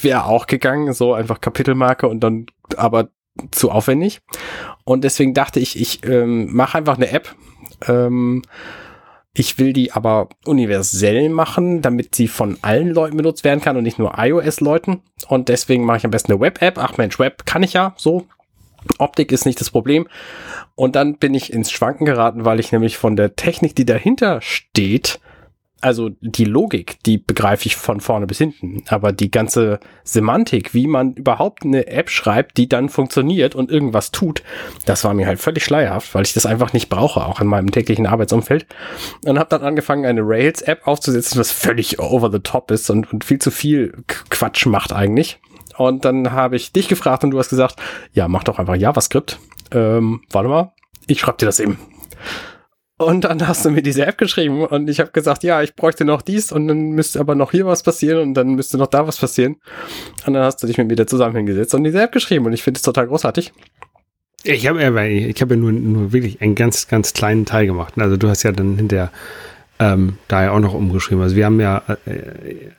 Wäre auch gegangen, so einfach Kapitelmarke und dann aber zu aufwendig. Und deswegen dachte ich, ich ähm, mache einfach eine App, ähm, ich will die aber universell machen, damit sie von allen Leuten benutzt werden kann und nicht nur iOS-Leuten. Und deswegen mache ich am besten eine Web-App. Ach Mensch, Web kann ich ja so. Optik ist nicht das Problem. Und dann bin ich ins Schwanken geraten, weil ich nämlich von der Technik, die dahinter steht, also die Logik, die begreife ich von vorne bis hinten. Aber die ganze Semantik, wie man überhaupt eine App schreibt, die dann funktioniert und irgendwas tut, das war mir halt völlig schleierhaft, weil ich das einfach nicht brauche, auch in meinem täglichen Arbeitsumfeld. Und habe dann angefangen, eine Rails-App aufzusetzen, was völlig over the top ist und, und viel zu viel Quatsch macht eigentlich. Und dann habe ich dich gefragt und du hast gesagt, ja, mach doch einfach JavaScript. Ähm, warte mal, ich schreibe dir das eben. Und dann hast du mir diese App geschrieben und ich habe gesagt, ja, ich bräuchte noch dies und dann müsste aber noch hier was passieren und dann müsste noch da was passieren. Und dann hast du dich mit mir da zusammen hingesetzt und diese App geschrieben und ich finde es total großartig. Ich habe ja, ich habe ja nur, nur wirklich einen ganz, ganz kleinen Teil gemacht. Also du hast ja dann hinterher ähm, da ja auch noch umgeschrieben. Also wir haben ja, äh,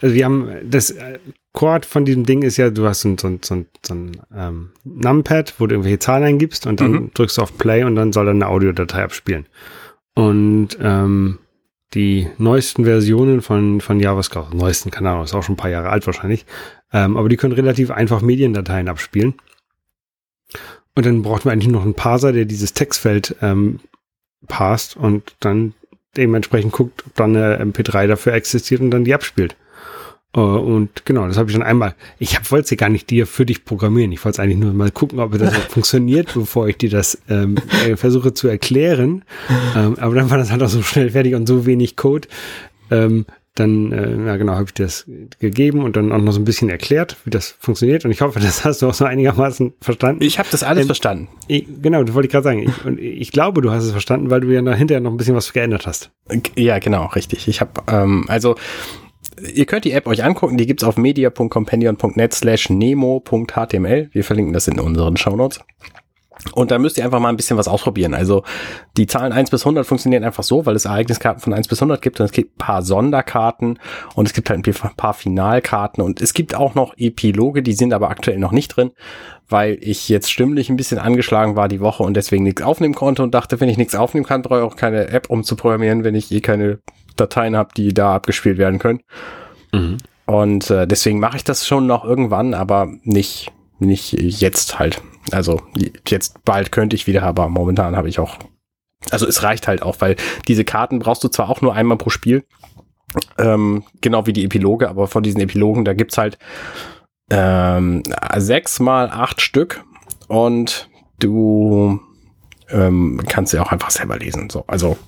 also wir haben das äh, Core von diesem Ding ist ja, du hast so ein, so ein, so ein, so ein ähm, Numpad, wo du irgendwelche Zahlen eingibst und dann mhm. drückst du auf Play und dann soll er eine Audiodatei abspielen. Und ähm, die neuesten Versionen von, von JavaScript, neuesten, keine Ahnung, ist auch schon ein paar Jahre alt wahrscheinlich, ähm, aber die können relativ einfach Mediendateien abspielen. Und dann braucht man eigentlich noch einen Parser, der dieses Textfeld ähm, passt und dann dementsprechend guckt, ob dann eine MP3 dafür existiert und dann die abspielt. Uh, und genau, das habe ich schon einmal. Ich wollte es ja gar nicht dir für dich programmieren. Ich wollte es eigentlich nur mal gucken, ob das funktioniert, bevor ich dir das ähm, äh, versuche zu erklären. Ähm, aber dann war das halt auch so schnell fertig und so wenig Code. Ähm, dann, äh, ja genau, habe ich das gegeben und dann auch noch so ein bisschen erklärt, wie das funktioniert. Und ich hoffe, das hast du auch so einigermaßen verstanden. Ich habe das alles ähm, verstanden. Ich, genau, das wollte ich gerade sagen. Ich, und ich glaube, du hast es verstanden, weil du ja hinterher noch ein bisschen was geändert hast. Ja, genau, richtig. Ich habe, ähm, also Ihr könnt die App euch angucken, die gibt's auf media.companion.net slash nemo.html. Wir verlinken das in unseren Shownotes. Und da müsst ihr einfach mal ein bisschen was ausprobieren. Also die Zahlen 1 bis 100 funktionieren einfach so, weil es Ereigniskarten von 1 bis 100 gibt und es gibt ein paar Sonderkarten und es gibt halt ein paar Finalkarten und es gibt auch noch Epiloge, die sind aber aktuell noch nicht drin, weil ich jetzt stimmlich ein bisschen angeschlagen war die Woche und deswegen nichts aufnehmen konnte und dachte, wenn ich nichts aufnehmen kann, brauche ich auch keine App um zu programmieren, wenn ich eh keine Dateien habe, die da abgespielt werden können. Mhm. Und äh, deswegen mache ich das schon noch irgendwann, aber nicht, nicht jetzt halt. Also jetzt bald könnte ich wieder, aber momentan habe ich auch. Also es reicht halt auch, weil diese Karten brauchst du zwar auch nur einmal pro Spiel, ähm, genau wie die Epiloge, aber von diesen Epilogen, da gibt's halt ähm, sechs mal acht Stück und du ähm, kannst sie auch einfach selber lesen. So, also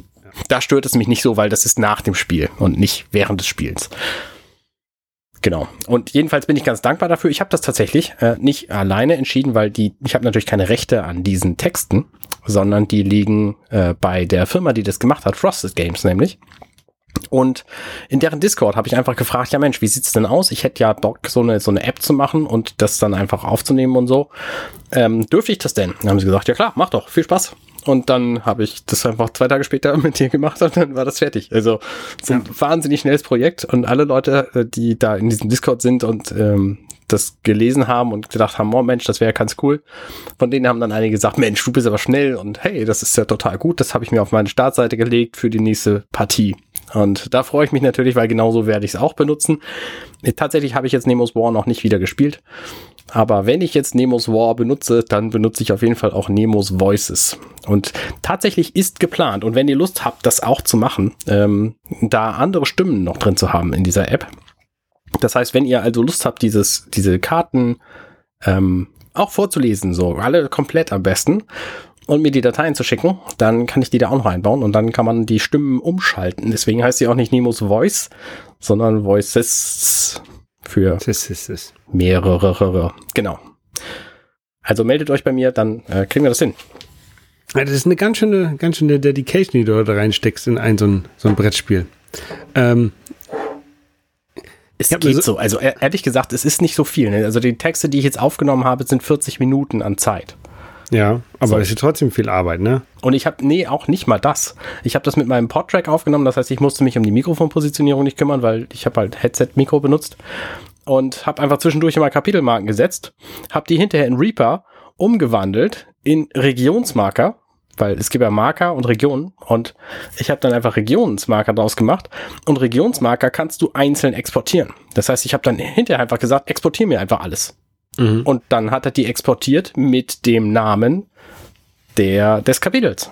da stört es mich nicht so, weil das ist nach dem Spiel und nicht während des Spiels. Genau. Und jedenfalls bin ich ganz dankbar dafür. Ich habe das tatsächlich äh, nicht alleine entschieden, weil die, ich habe natürlich keine Rechte an diesen Texten, sondern die liegen äh, bei der Firma, die das gemacht hat, Frosted Games nämlich. Und in deren Discord habe ich einfach gefragt, ja Mensch, wie sieht's denn aus? Ich hätte ja Bock, so eine, so eine App zu machen und das dann einfach aufzunehmen und so. Ähm, dürfte ich das denn? Dann haben sie gesagt, ja klar, mach doch, viel Spaß. Und dann habe ich das einfach zwei Tage später mit dir gemacht und dann war das fertig. Also so ein ja. wahnsinnig schnelles Projekt und alle Leute, äh, die da in diesem Discord sind und ähm, das gelesen haben und gedacht haben, oh Mensch, das wäre ganz cool. Von denen haben dann einige gesagt, Mensch, du bist aber schnell und hey, das ist ja total gut. Das habe ich mir auf meine Startseite gelegt für die nächste Partie. Und da freue ich mich natürlich, weil genauso werde ich es auch benutzen. Tatsächlich habe ich jetzt Nemos War noch nicht wieder gespielt. Aber wenn ich jetzt Nemos War benutze, dann benutze ich auf jeden Fall auch Nemos Voices. Und tatsächlich ist geplant, und wenn ihr Lust habt, das auch zu machen, ähm, da andere Stimmen noch drin zu haben in dieser App. Das heißt, wenn ihr also Lust habt, dieses, diese Karten ähm, auch vorzulesen, so alle komplett am besten, und mir die Dateien zu schicken, dann kann ich die da auch noch einbauen und dann kann man die Stimmen umschalten. Deswegen heißt sie auch nicht Nemos Voice, sondern Voices für mehrere. Genau. Also meldet euch bei mir, dann äh, kriegen wir das hin. Ja, das ist eine ganz schöne, ganz schöne Dedication, die du da reinsteckst in ein so ein, so ein Brettspiel. Ähm, es geht so, so, also e-, ehrlich gesagt, es ist nicht so viel. Ne? Also die Texte, die ich jetzt aufgenommen habe, sind 40 Minuten an Zeit. Ja, aber so. es ist trotzdem viel Arbeit, ne? Und ich habe, nee, auch nicht mal das. Ich habe das mit meinem Podtrack aufgenommen, das heißt, ich musste mich um die Mikrofonpositionierung nicht kümmern, weil ich habe halt Headset-Mikro benutzt und habe einfach zwischendurch immer Kapitelmarken gesetzt, habe die hinterher in Reaper umgewandelt in Regionsmarker, weil es gibt ja Marker und Regionen und ich habe dann einfach Regionsmarker draus gemacht und Regionsmarker kannst du einzeln exportieren. Das heißt, ich habe dann hinterher einfach gesagt, exportiere mir einfach alles. Mhm. Und dann hat er die exportiert mit dem Namen der, des Kapitels.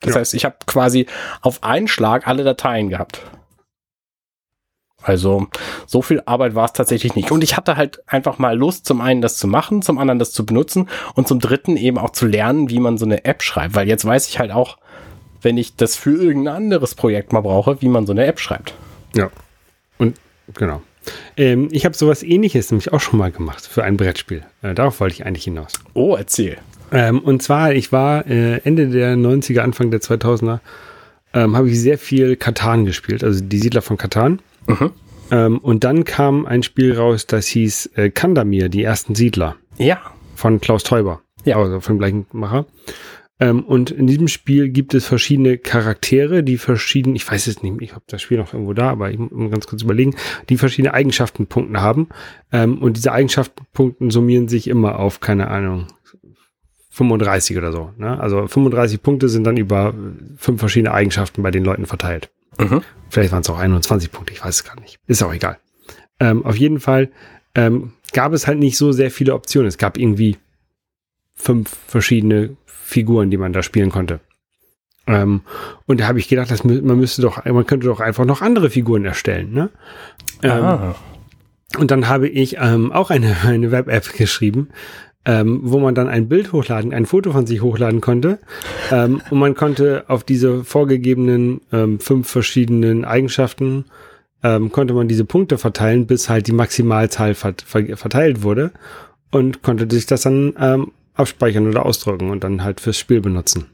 Das ja. heißt, ich habe quasi auf einen Schlag alle Dateien gehabt. Also so viel Arbeit war es tatsächlich nicht. Und ich hatte halt einfach mal Lust, zum einen das zu machen, zum anderen das zu benutzen und zum dritten eben auch zu lernen, wie man so eine App schreibt. Weil jetzt weiß ich halt auch, wenn ich das für irgendein anderes Projekt mal brauche, wie man so eine App schreibt. Ja. Und genau. Ähm, ich habe sowas ähnliches nämlich auch schon mal gemacht für ein Brettspiel. Äh, darauf wollte ich eigentlich hinaus. Oh, erzähl. Ähm, und zwar, ich war äh, Ende der 90er, Anfang der 2000er, ähm, habe ich sehr viel Katan gespielt, also die Siedler von Katan. Mhm. Ähm, und dann kam ein Spiel raus, das hieß äh, Kandamir, die ersten Siedler. Ja. Von Klaus Teuber. Ja. Also vom gleichen Macher. Ähm, und in diesem Spiel gibt es verschiedene Charaktere, die verschieden, ich weiß es nicht, ich habe das Spiel noch irgendwo da, aber ich muss ganz kurz überlegen, die verschiedene Eigenschaftenpunkte haben. Ähm, und diese Eigenschaftenpunkte summieren sich immer auf, keine Ahnung, 35 oder so. Ne? Also 35 Punkte sind dann über fünf verschiedene Eigenschaften bei den Leuten verteilt. Mhm. Vielleicht waren es auch 21 Punkte, ich weiß es gar nicht. Ist auch egal. Ähm, auf jeden Fall ähm, gab es halt nicht so sehr viele Optionen. Es gab irgendwie fünf verschiedene Figuren, die man da spielen konnte. Ähm, und da habe ich gedacht, dass man müsste doch, man könnte doch einfach noch andere Figuren erstellen. Ne? Ähm, und dann habe ich ähm, auch eine, eine Web-App geschrieben, ähm, wo man dann ein Bild hochladen, ein Foto von sich hochladen konnte. Ähm, und man konnte auf diese vorgegebenen ähm, fünf verschiedenen Eigenschaften ähm, konnte man diese Punkte verteilen, bis halt die Maximalzahl vert verteilt wurde und konnte sich das dann ähm, abspeichern oder ausdrücken und dann halt fürs Spiel benutzen.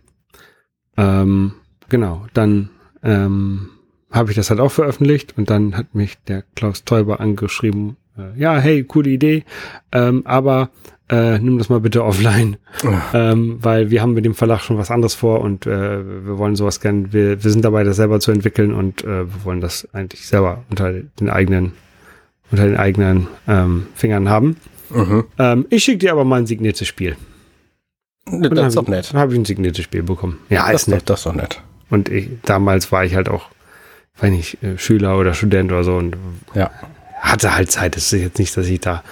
Ähm, genau, dann ähm, habe ich das halt auch veröffentlicht und dann hat mich der Klaus Teuber angeschrieben, äh, ja, hey, coole Idee, ähm, aber äh, nimm das mal bitte offline, ähm, weil wir haben mit dem Verlag schon was anderes vor und äh, wir wollen sowas gern, wir, wir sind dabei, das selber zu entwickeln und äh, wir wollen das eigentlich selber unter den eigenen, unter den eigenen ähm, Fingern haben. Mhm. Ähm, ich schicke dir aber mal ein signiertes Spiel. Ne, das ist doch nett. Dann habe ich ein signiertes Spiel bekommen. Ja, das ist nett. Das ist doch nett. Und ich, damals war ich halt auch, weiß nicht, äh, Schüler oder Student oder so und ja. hatte halt Zeit. Es ist jetzt nicht, dass ich da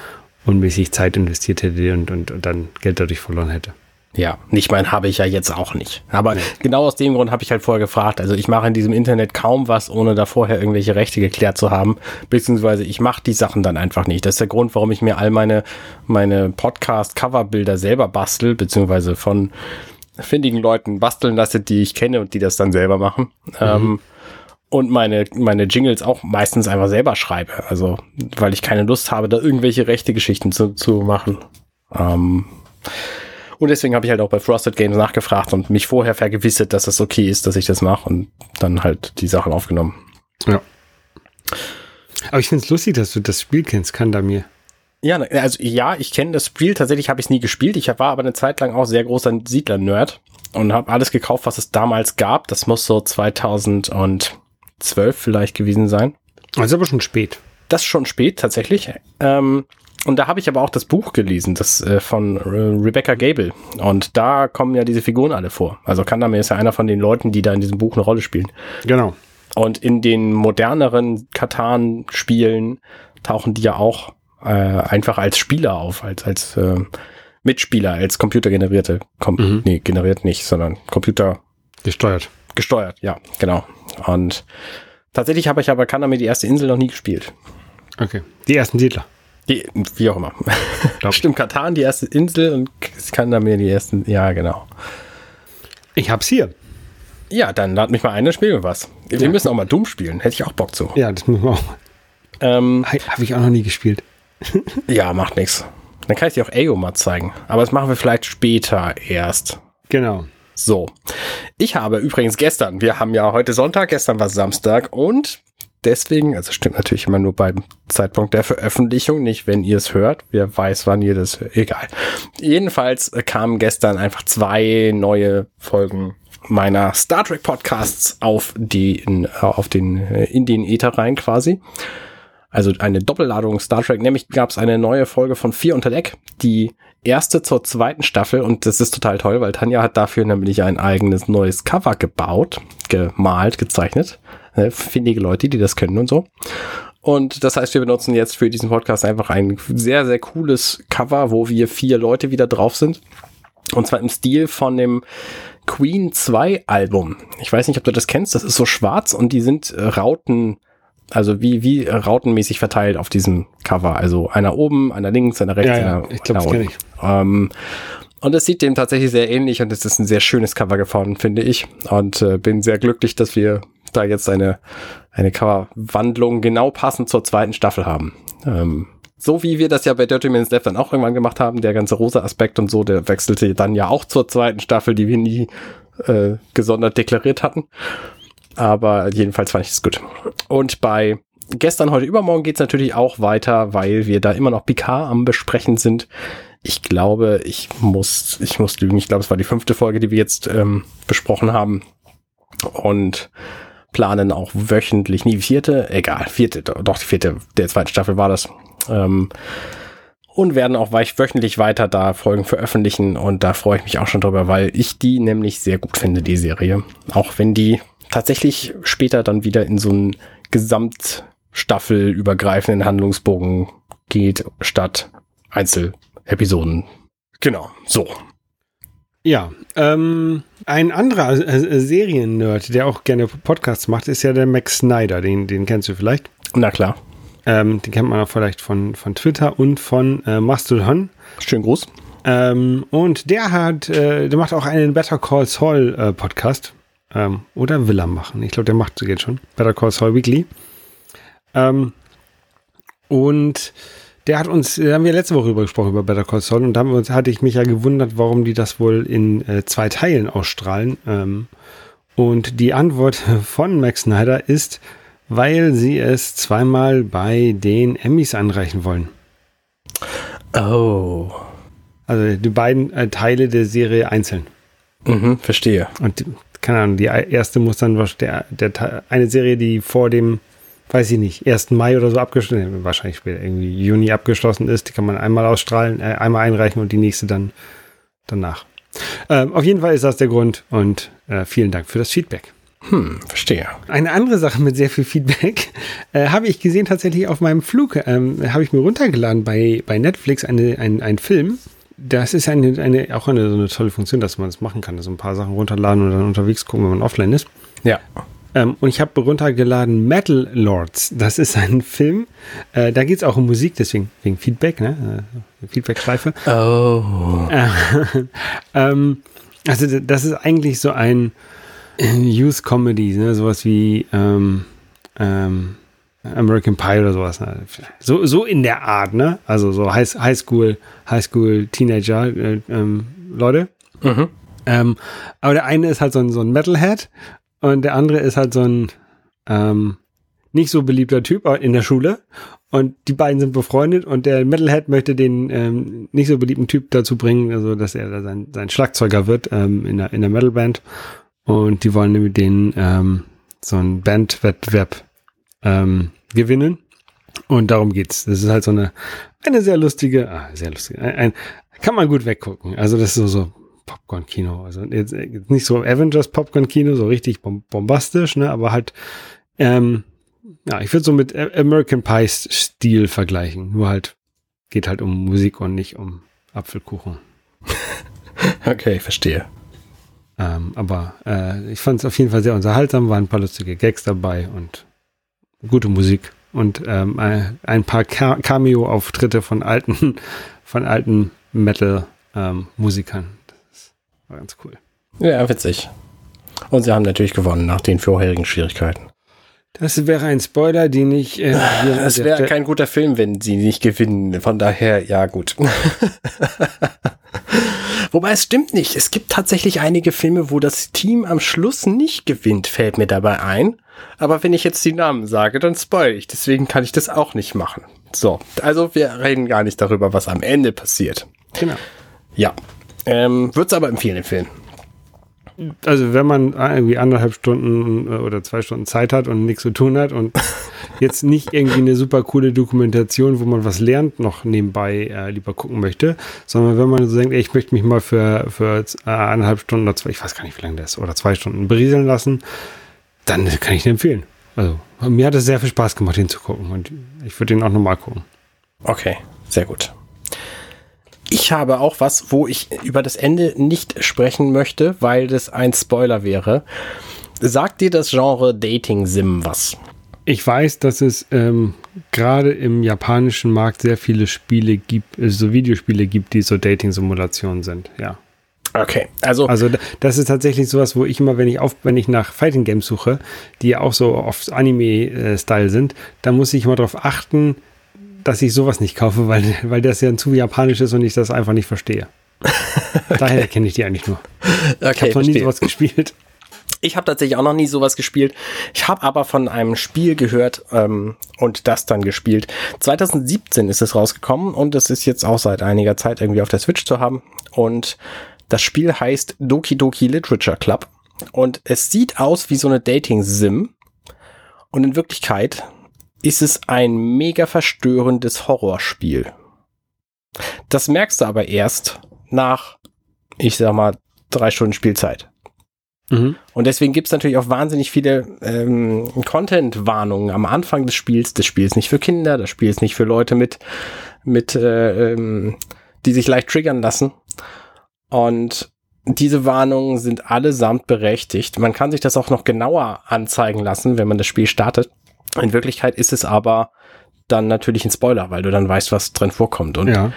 unmäßig Zeit investiert hätte und, und, und dann Geld dadurch verloren hätte. Ja, nicht mein habe ich ja jetzt auch nicht. Aber genau aus dem Grund habe ich halt vorher gefragt. Also ich mache in diesem Internet kaum was, ohne da vorher irgendwelche Rechte geklärt zu haben. Beziehungsweise ich mache die Sachen dann einfach nicht. Das ist der Grund, warum ich mir all meine, meine Podcast-Coverbilder selber bastel, beziehungsweise von findigen Leuten basteln lasse, die ich kenne und die das dann selber machen. Mhm. Ähm, und meine, meine Jingles auch meistens einfach selber schreibe. Also, weil ich keine Lust habe, da irgendwelche rechte Geschichten zu, zu machen. Ähm, und deswegen habe ich halt auch bei Frosted Games nachgefragt und mich vorher vergewissert, dass es okay ist, dass ich das mache und dann halt die Sachen aufgenommen. Ja. Aber ich finde es lustig, dass du das Spiel kennst, kann da mir. Ja, also ja, ich kenne das Spiel, tatsächlich habe ich es nie gespielt. Ich war aber eine Zeit lang auch sehr großer Siedler-Nerd und habe alles gekauft, was es damals gab. Das muss so 2012 vielleicht gewesen sein. Das ist aber schon spät. Das ist schon spät, tatsächlich. Ähm, und da habe ich aber auch das Buch gelesen, das äh, von äh, Rebecca Gable. Und da kommen ja diese Figuren alle vor. Also Kandame ist ja einer von den Leuten, die da in diesem Buch eine Rolle spielen. Genau. Und in den moderneren Katan-Spielen tauchen die ja auch äh, einfach als Spieler auf, als, als äh, Mitspieler, als computergenerierte. Com mhm. Nee, generiert nicht, sondern Computer. Gesteuert. Gesteuert, ja, genau. Und tatsächlich habe ich aber Kaname die erste Insel noch nie gespielt. Okay. Die ersten Siedler. Die, wie auch immer. Stimmt, Katan, die erste Insel und es kann da mir die ersten. Ja, genau. Ich hab's hier. Ja, dann lad mich mal ein, dann spielen wir was. Wir ja. müssen auch mal dumm spielen. Hätte ich auch Bock zu. Ja, das müssen wir auch. Ähm, Habe ich auch noch nie gespielt. ja, macht nichts. Dann kann ich dir auch Ego mal zeigen. Aber das machen wir vielleicht später erst. Genau. So. Ich habe übrigens gestern, wir haben ja heute Sonntag, gestern war Samstag und deswegen, also stimmt natürlich immer nur beim Zeitpunkt der Veröffentlichung, nicht wenn ihr es hört. Wer weiß, wann ihr das, egal. Jedenfalls kamen gestern einfach zwei neue Folgen meiner Star Trek Podcasts auf den, auf den, in den Ether rein quasi. Also eine Doppelladung Star Trek. Nämlich gab es eine neue Folge von Vier unter Deck, die erste zur zweiten Staffel und das ist total toll, weil Tanja hat dafür nämlich ein eigenes neues Cover gebaut, gemalt, gezeichnet äh, findige Leute, die das können und so. Und das heißt, wir benutzen jetzt für diesen Podcast einfach ein sehr, sehr cooles Cover, wo wir vier Leute wieder drauf sind. Und zwar im Stil von dem Queen 2 Album. Ich weiß nicht, ob du das kennst. Das ist so schwarz und die sind äh, Rauten, also wie, wie rautenmäßig verteilt auf diesem Cover. Also einer oben, einer links, einer rechts, ja, ja. einer Ich glaube, das kenne ich. Ähm, und es sieht dem tatsächlich sehr ähnlich und es ist ein sehr schönes Cover geworden, finde ich. Und äh, bin sehr glücklich, dass wir da jetzt eine, eine Coverwandlung genau passend zur zweiten Staffel haben. Ähm, so wie wir das ja bei Dirty Minutes Left dann auch irgendwann gemacht haben, der ganze rosa Aspekt und so, der wechselte dann ja auch zur zweiten Staffel, die wir nie äh, gesondert deklariert hatten. Aber jedenfalls fand ich es gut. Und bei gestern, heute, übermorgen geht's natürlich auch weiter, weil wir da immer noch Picard am Besprechen sind. Ich glaube, ich muss, ich muss lügen. Ich glaube, es war die fünfte Folge, die wir jetzt ähm, besprochen haben. Und planen auch wöchentlich, nie vierte, egal, vierte, doch die vierte der zweiten Staffel war das. Ähm, und werden auch wöchentlich weiter da Folgen veröffentlichen und da freue ich mich auch schon drüber, weil ich die nämlich sehr gut finde, die Serie. Auch wenn die tatsächlich später dann wieder in so einen Gesamtstaffelübergreifenden Handlungsbogen geht, statt Einzelepisoden. Genau, so. Ja, ähm, ein anderer äh, Serien-Nerd, der auch gerne Podcasts macht, ist ja der Max Snyder. Den, den kennst du vielleicht? Na klar. Ähm, den kennt man auch vielleicht von, von Twitter und von äh, Mastodon. Schönen Gruß. Ähm, und der hat, äh, der macht auch einen Better Call Saul äh, Podcast. Ähm, oder will er machen? Ich glaube, der macht jetzt schon. Better Call Saul Weekly. Ähm, und der hat uns, da haben wir letzte Woche über gesprochen, über Better Call Saul, und da hatte ich mich ja gewundert, warum die das wohl in äh, zwei Teilen ausstrahlen. Ähm, und die Antwort von Max Snyder ist, weil sie es zweimal bei den Emmys anreichen wollen. Oh. Also die beiden äh, Teile der Serie einzeln. Mhm, verstehe. Und keine Ahnung, die erste muss dann der, der eine Serie, die vor dem weiß ich nicht, 1. Mai oder so abgeschlossen, wahrscheinlich später irgendwie Juni abgeschlossen ist, die kann man einmal ausstrahlen, äh, einmal einreichen und die nächste dann danach. Ähm, auf jeden Fall ist das der Grund und äh, vielen Dank für das Feedback. Hm, verstehe. Eine andere Sache mit sehr viel Feedback äh, habe ich gesehen tatsächlich auf meinem Flug. Ähm, habe ich mir runtergeladen bei, bei Netflix eine, ein, ein Film. Das ist eine, eine, auch eine, so eine tolle Funktion, dass man das machen kann. Also ein paar Sachen runterladen und dann unterwegs gucken, wenn man offline ist. Ja. Ähm, und ich habe runtergeladen Metal Lords. Das ist ein Film. Äh, da geht es auch um Musik, deswegen wegen Feedback, ne? Äh, Feedback-Schleife. Oh. Äh, ähm, also das ist eigentlich so ein Youth Comedy, ne? sowas wie ähm, ähm, American Pie oder sowas. Ne? So, so in der Art, ne? Also so High, High School, High School Teenager äh, ähm, Leute. Mhm. Ähm, aber der eine ist halt so ein, so ein Metalhead und der andere ist halt so ein ähm, nicht so beliebter Typ in der Schule. Und die beiden sind befreundet und der Metalhead möchte den ähm, nicht so beliebten Typ dazu bringen, also dass er da sein, sein Schlagzeuger wird ähm, in, der, in der Metalband. Und die wollen mit denen ähm, so einen Bandwettbewerb ähm, gewinnen. Und darum geht's. Das ist halt so eine, eine sehr lustige, ah, sehr lustige, ein, ein, kann man gut weggucken. Also das ist so, so Popcorn-Kino. Also jetzt, jetzt nicht so Avengers Popcorn-Kino, so richtig bombastisch, ne, aber halt, ähm, ja, ich würde so mit American Pie Stil vergleichen. Nur halt, geht halt um Musik und nicht um Apfelkuchen. okay, ich verstehe. Ähm, aber äh, ich fand es auf jeden Fall sehr unterhaltsam, waren ein paar lustige Gags dabei und gute Musik und ähm, ein paar Cameo-Auftritte von alten, von alten Metal-Musikern. Ähm, war ganz cool. Ja, witzig. Und sie haben natürlich gewonnen nach den vorherigen Schwierigkeiten. Das wäre ein Spoiler, den ich. Äh, das wäre kein guter Film, wenn sie nicht gewinnen. Von daher, ja, gut. Wobei es stimmt nicht. Es gibt tatsächlich einige Filme, wo das Team am Schluss nicht gewinnt, fällt mir dabei ein. Aber wenn ich jetzt die Namen sage, dann spoil ich. Deswegen kann ich das auch nicht machen. So, also wir reden gar nicht darüber, was am Ende passiert. Genau. Ja. Ähm, Würd's aber empfehlen, den Film also wenn man irgendwie anderthalb Stunden äh, oder zwei Stunden Zeit hat und nichts zu tun hat und jetzt nicht irgendwie eine super coole Dokumentation, wo man was lernt, noch nebenbei äh, lieber gucken möchte, sondern wenn man so denkt, ey, ich möchte mich mal für, für äh, eineinhalb Stunden oder zwei, ich weiß gar nicht, wie lange das ist, oder zwei Stunden berieseln lassen, dann kann ich den empfehlen. Also mir hat es sehr viel Spaß gemacht, ihn zu gucken und ich würde ihn auch nochmal gucken. Okay, sehr gut. Ich habe auch was, wo ich über das Ende nicht sprechen möchte, weil das ein Spoiler wäre. Sagt dir das Genre Dating Sim was? Ich weiß, dass es ähm, gerade im japanischen Markt sehr viele Spiele gibt, äh, so Videospiele gibt, die so Dating-Simulationen sind, ja. Okay, also. Also, das ist tatsächlich sowas, wo ich immer, wenn ich auf, wenn ich nach Fighting Games suche, die ja auch so oft Anime-Style sind, da muss ich immer darauf achten, dass ich sowas nicht kaufe, weil, weil das ja zu japanisch ist und ich das einfach nicht verstehe. okay. Daher kenne ich die eigentlich nur. Okay, ich habe noch nie sowas gespielt. Ich habe tatsächlich auch noch nie sowas gespielt. Ich habe aber von einem Spiel gehört ähm, und das dann gespielt. 2017 ist es rausgekommen und es ist jetzt auch seit einiger Zeit irgendwie auf der Switch zu haben. Und das Spiel heißt Doki Doki Literature Club. Und es sieht aus wie so eine Dating-Sim. Und in Wirklichkeit ist es ein mega verstörendes Horrorspiel. Das merkst du aber erst nach, ich sag mal, drei Stunden Spielzeit. Mhm. Und deswegen gibt es natürlich auch wahnsinnig viele ähm, Content-Warnungen am Anfang des Spiels. Das Spiel ist nicht für Kinder, das Spiel ist nicht für Leute mit, mit äh, ähm, die sich leicht triggern lassen. Und diese Warnungen sind allesamt berechtigt. Man kann sich das auch noch genauer anzeigen lassen, wenn man das Spiel startet. In Wirklichkeit ist es aber dann natürlich ein Spoiler, weil du dann weißt, was drin vorkommt. Und ja.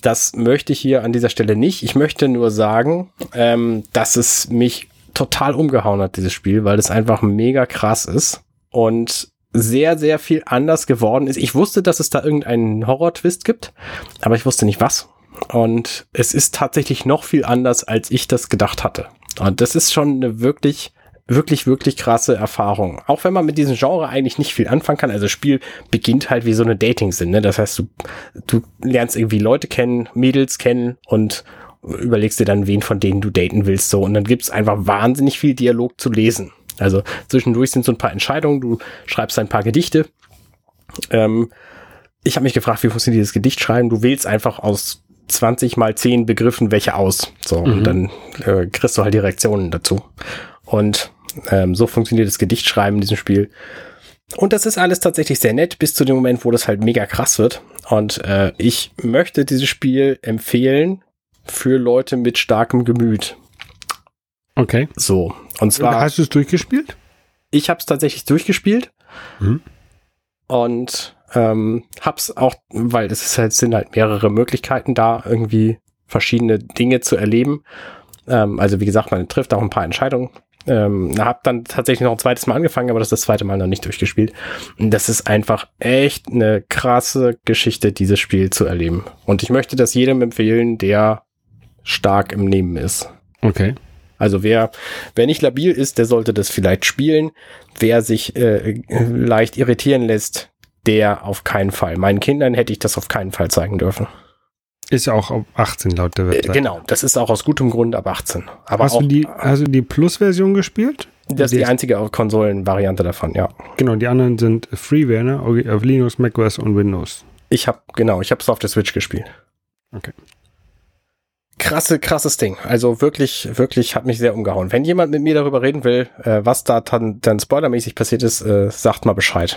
das möchte ich hier an dieser Stelle nicht. Ich möchte nur sagen, ähm, dass es mich total umgehauen hat, dieses Spiel, weil es einfach mega krass ist und sehr, sehr viel anders geworden ist. Ich wusste, dass es da irgendeinen Horror-Twist gibt, aber ich wusste nicht was. Und es ist tatsächlich noch viel anders, als ich das gedacht hatte. Und das ist schon eine wirklich wirklich, wirklich krasse Erfahrung. Auch wenn man mit diesem Genre eigentlich nicht viel anfangen kann. Also das Spiel beginnt halt wie so eine Dating-Sinn. Ne? Das heißt, du, du lernst irgendwie Leute kennen, Mädels kennen und überlegst dir dann, wen von denen du daten willst. So. Und dann gibt's einfach wahnsinnig viel Dialog zu lesen. Also zwischendurch sind so ein paar Entscheidungen. Du schreibst ein paar Gedichte. Ähm, ich habe mich gefragt, wie funktioniert dieses Gedicht schreiben? Du wählst einfach aus 20 mal 10 Begriffen welche aus. So, mhm. und dann äh, kriegst du halt die Reaktionen dazu. Und ähm, so funktioniert das Gedichtschreiben in diesem Spiel. Und das ist alles tatsächlich sehr nett, bis zu dem Moment, wo das halt mega krass wird. Und äh, ich möchte dieses Spiel empfehlen für Leute mit starkem Gemüt. Okay. So. Und zwar. Hast du es durchgespielt? Ich habe es tatsächlich durchgespielt. Mhm. Und ähm, hab's auch, weil es ist halt, sind halt mehrere Möglichkeiten da, irgendwie verschiedene Dinge zu erleben. Ähm, also wie gesagt, man trifft auch ein paar Entscheidungen Ähm, habe dann tatsächlich noch ein zweites Mal angefangen, aber das ist das zweite Mal noch nicht durchgespielt. Und das ist einfach echt eine krasse Geschichte, dieses Spiel zu erleben. Und ich möchte das jedem empfehlen, der stark im Nehmen ist. Okay. Also wer, wer nicht labil ist, der sollte das vielleicht spielen. Wer sich äh, leicht irritieren lässt, der auf keinen Fall. Meinen Kindern hätte ich das auf keinen Fall zeigen dürfen. Ist ja auch ab 18 laut der Äh, Website. genau, das ist auch aus gutem Grund ab 18. Aber hast, auch, du die, hast du die Plus-Version gespielt? das ist die einzige Konsolenvariante davon, ja. Genau, die anderen sind Freeware, ne? Auf Linux, macOS und Windows. Ich habe genau, ich habe es auf der Switch gespielt. Okay. Krasse, krasses Ding. Also wirklich, wirklich hat mich sehr umgehauen. Wenn jemand mit mir darüber reden will, äh, was da dann, dann spoilermäßig passiert ist, äh, sagt mal Bescheid.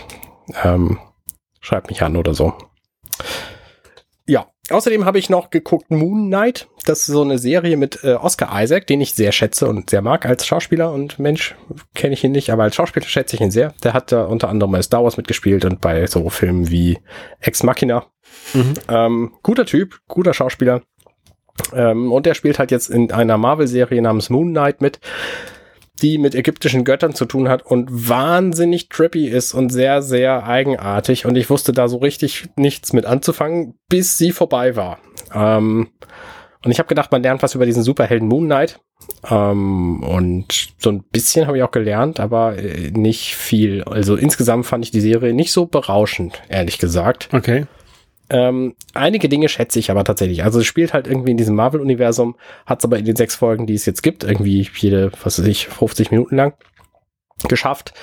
Ähm, schreibt mich an oder so. Ja, außerdem habe ich noch geguckt Moon Knight. Das ist so eine Serie mit äh, Oscar Isaac, den ich sehr schätze und sehr mag als Schauspieler und Mensch kenne ich ihn nicht, aber als Schauspieler schätze ich ihn sehr. Der hat da unter anderem bei Star Wars mitgespielt und bei so Filmen wie Ex Machina. Mhm. Ähm, guter Typ, guter Schauspieler. Ähm, und er spielt halt jetzt in einer Marvel-Serie namens Moon Knight mit, die mit ägyptischen Göttern zu tun hat und wahnsinnig trippy ist und sehr, sehr eigenartig. Und ich wusste da so richtig nichts mit anzufangen, bis sie vorbei war. Ähm, und ich habe gedacht, man lernt was über diesen Superhelden Moon Knight. Ähm, und so ein bisschen habe ich auch gelernt, aber äh, nicht viel. Also insgesamt fand ich die Serie nicht so berauschend, ehrlich gesagt. Okay. Ähm, einige Dinge schätze ich aber tatsächlich. Also es spielt halt irgendwie in diesem Marvel-Universum, hat es aber in den sechs Folgen, die es jetzt gibt, irgendwie jede, was weiß ich, 50 Minuten lang geschafft,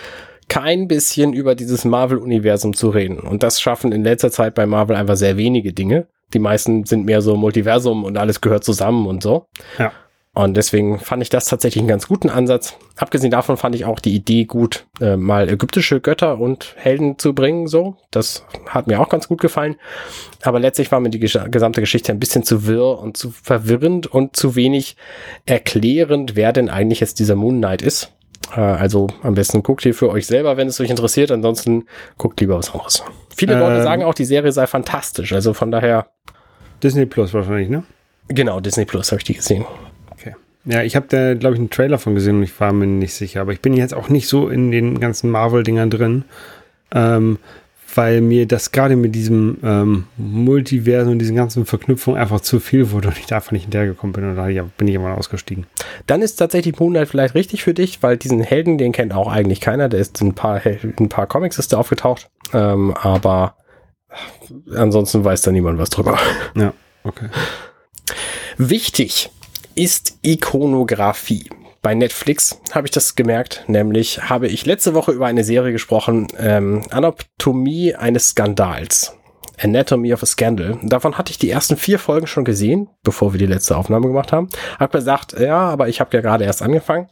kein bisschen über dieses Marvel-Universum zu reden. Und das schaffen in letzter Zeit bei Marvel einfach sehr wenige Dinge. Die meisten sind mehr so Multiversum und alles gehört zusammen und so. Ja. Und deswegen fand ich das tatsächlich einen ganz guten Ansatz. Abgesehen davon fand ich auch die Idee gut, äh, mal ägyptische Götter und Helden zu bringen, so. Das hat mir auch ganz gut gefallen. Aber letztlich war mir die gesch- gesamte Geschichte ein bisschen zu wirr und zu verwirrend und zu wenig erklärend, wer denn eigentlich jetzt dieser Moon Knight ist. Äh, also am besten guckt ihr für euch selber, wenn es euch interessiert. Ansonsten guckt lieber was anderes. Viele Leute Ähm. sagen auch, die Serie sei fantastisch. Also von daher, Disney Plus wahrscheinlich, ne? genau, Disney Plus habe ich die gesehen. Ja, ich habe da, glaube ich, einen Trailer von gesehen und ich war mir nicht sicher. Aber ich bin jetzt auch nicht so in den ganzen Marvel-Dingern drin, ähm, weil mir das gerade mit diesem ähm, Multiversen und diesen ganzen Verknüpfungen einfach zu viel wurde und ich da einfach nicht hinterhergekommen bin und da bin ich immer ausgestiegen. Dann ist tatsächlich Moon Knight vielleicht richtig für dich, weil diesen Helden, den kennt auch eigentlich keiner. Der ist in ein paar, in ein paar Comics ist der aufgetaucht. Ähm, aber ansonsten weiß da niemand was drüber. Ja, okay. Wichtig ist Ikonografie. Bei Netflix habe ich das gemerkt, nämlich habe ich letzte Woche über eine Serie gesprochen, ähm, Anatomie eines Skandals. Anatomy of a Scandal. Davon hatte ich die ersten vier Folgen schon gesehen, bevor wir die letzte Aufnahme gemacht haben. Hab gesagt, ja, aber ich habe ja gerade erst angefangen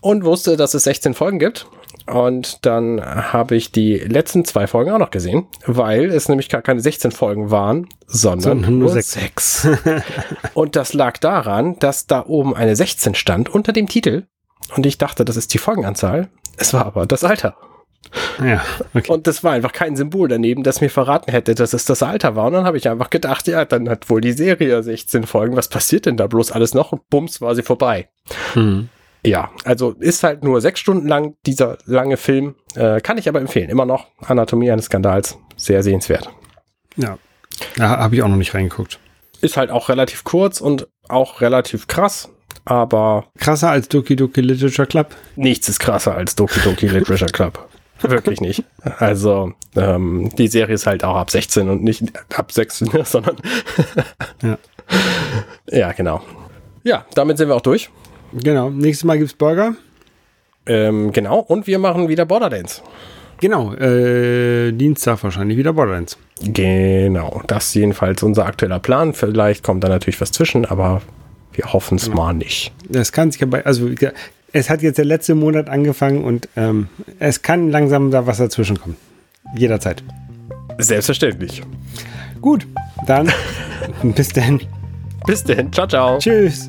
und wusste, dass es 16 Folgen gibt. Und dann habe ich die letzten zwei Folgen auch noch gesehen, weil es nämlich gar keine 16 Folgen waren, sondern, Sondern nur nur sechs. sechs. und das lag daran, dass da oben eine 16 stand unter dem Titel. Und ich dachte, das ist die Folgenanzahl. Es war aber das Alter. Ja, okay. Und das war einfach kein Symbol daneben, das mir verraten hätte, dass es das Alter war. Und dann habe ich einfach gedacht, ja, dann hat wohl die Serie 16 Folgen. Was passiert denn da bloß alles noch? Und bums, war sie vorbei. Hm. Ja, also ist halt nur sechs Stunden lang dieser lange Film. Äh, kann ich aber empfehlen. Immer noch Anatomie eines Skandals. Sehr sehenswert. Ja. Da habe ich auch noch nicht reingeguckt. Ist halt auch relativ kurz und auch relativ krass. Aber Krasser als Doki Doki Literature Club. nichts ist krasser als Doki Doki Literature Club. Wirklich nicht. Also, ähm, die Serie ist halt auch ab 16 und nicht ab 16, sondern. Ja. ja, genau. Ja, damit sind wir auch durch. Genau. Nächstes Mal gibt's Burger. Ähm, genau. Und wir machen wieder Borderlands. Genau. Äh, Dienstag wahrscheinlich wieder Borderlands. Genau. Das ist jedenfalls unser aktueller Plan. Vielleicht kommt da natürlich was zwischen, aber wir hoffen es mal nicht. Das kann sich aber, also es hat jetzt der letzte Monat angefangen und ähm, es kann langsam da was dazwischen kommen. Jederzeit. Selbstverständlich. Gut, dann bis dann. Bis denn. Ciao, ciao. Tschüss.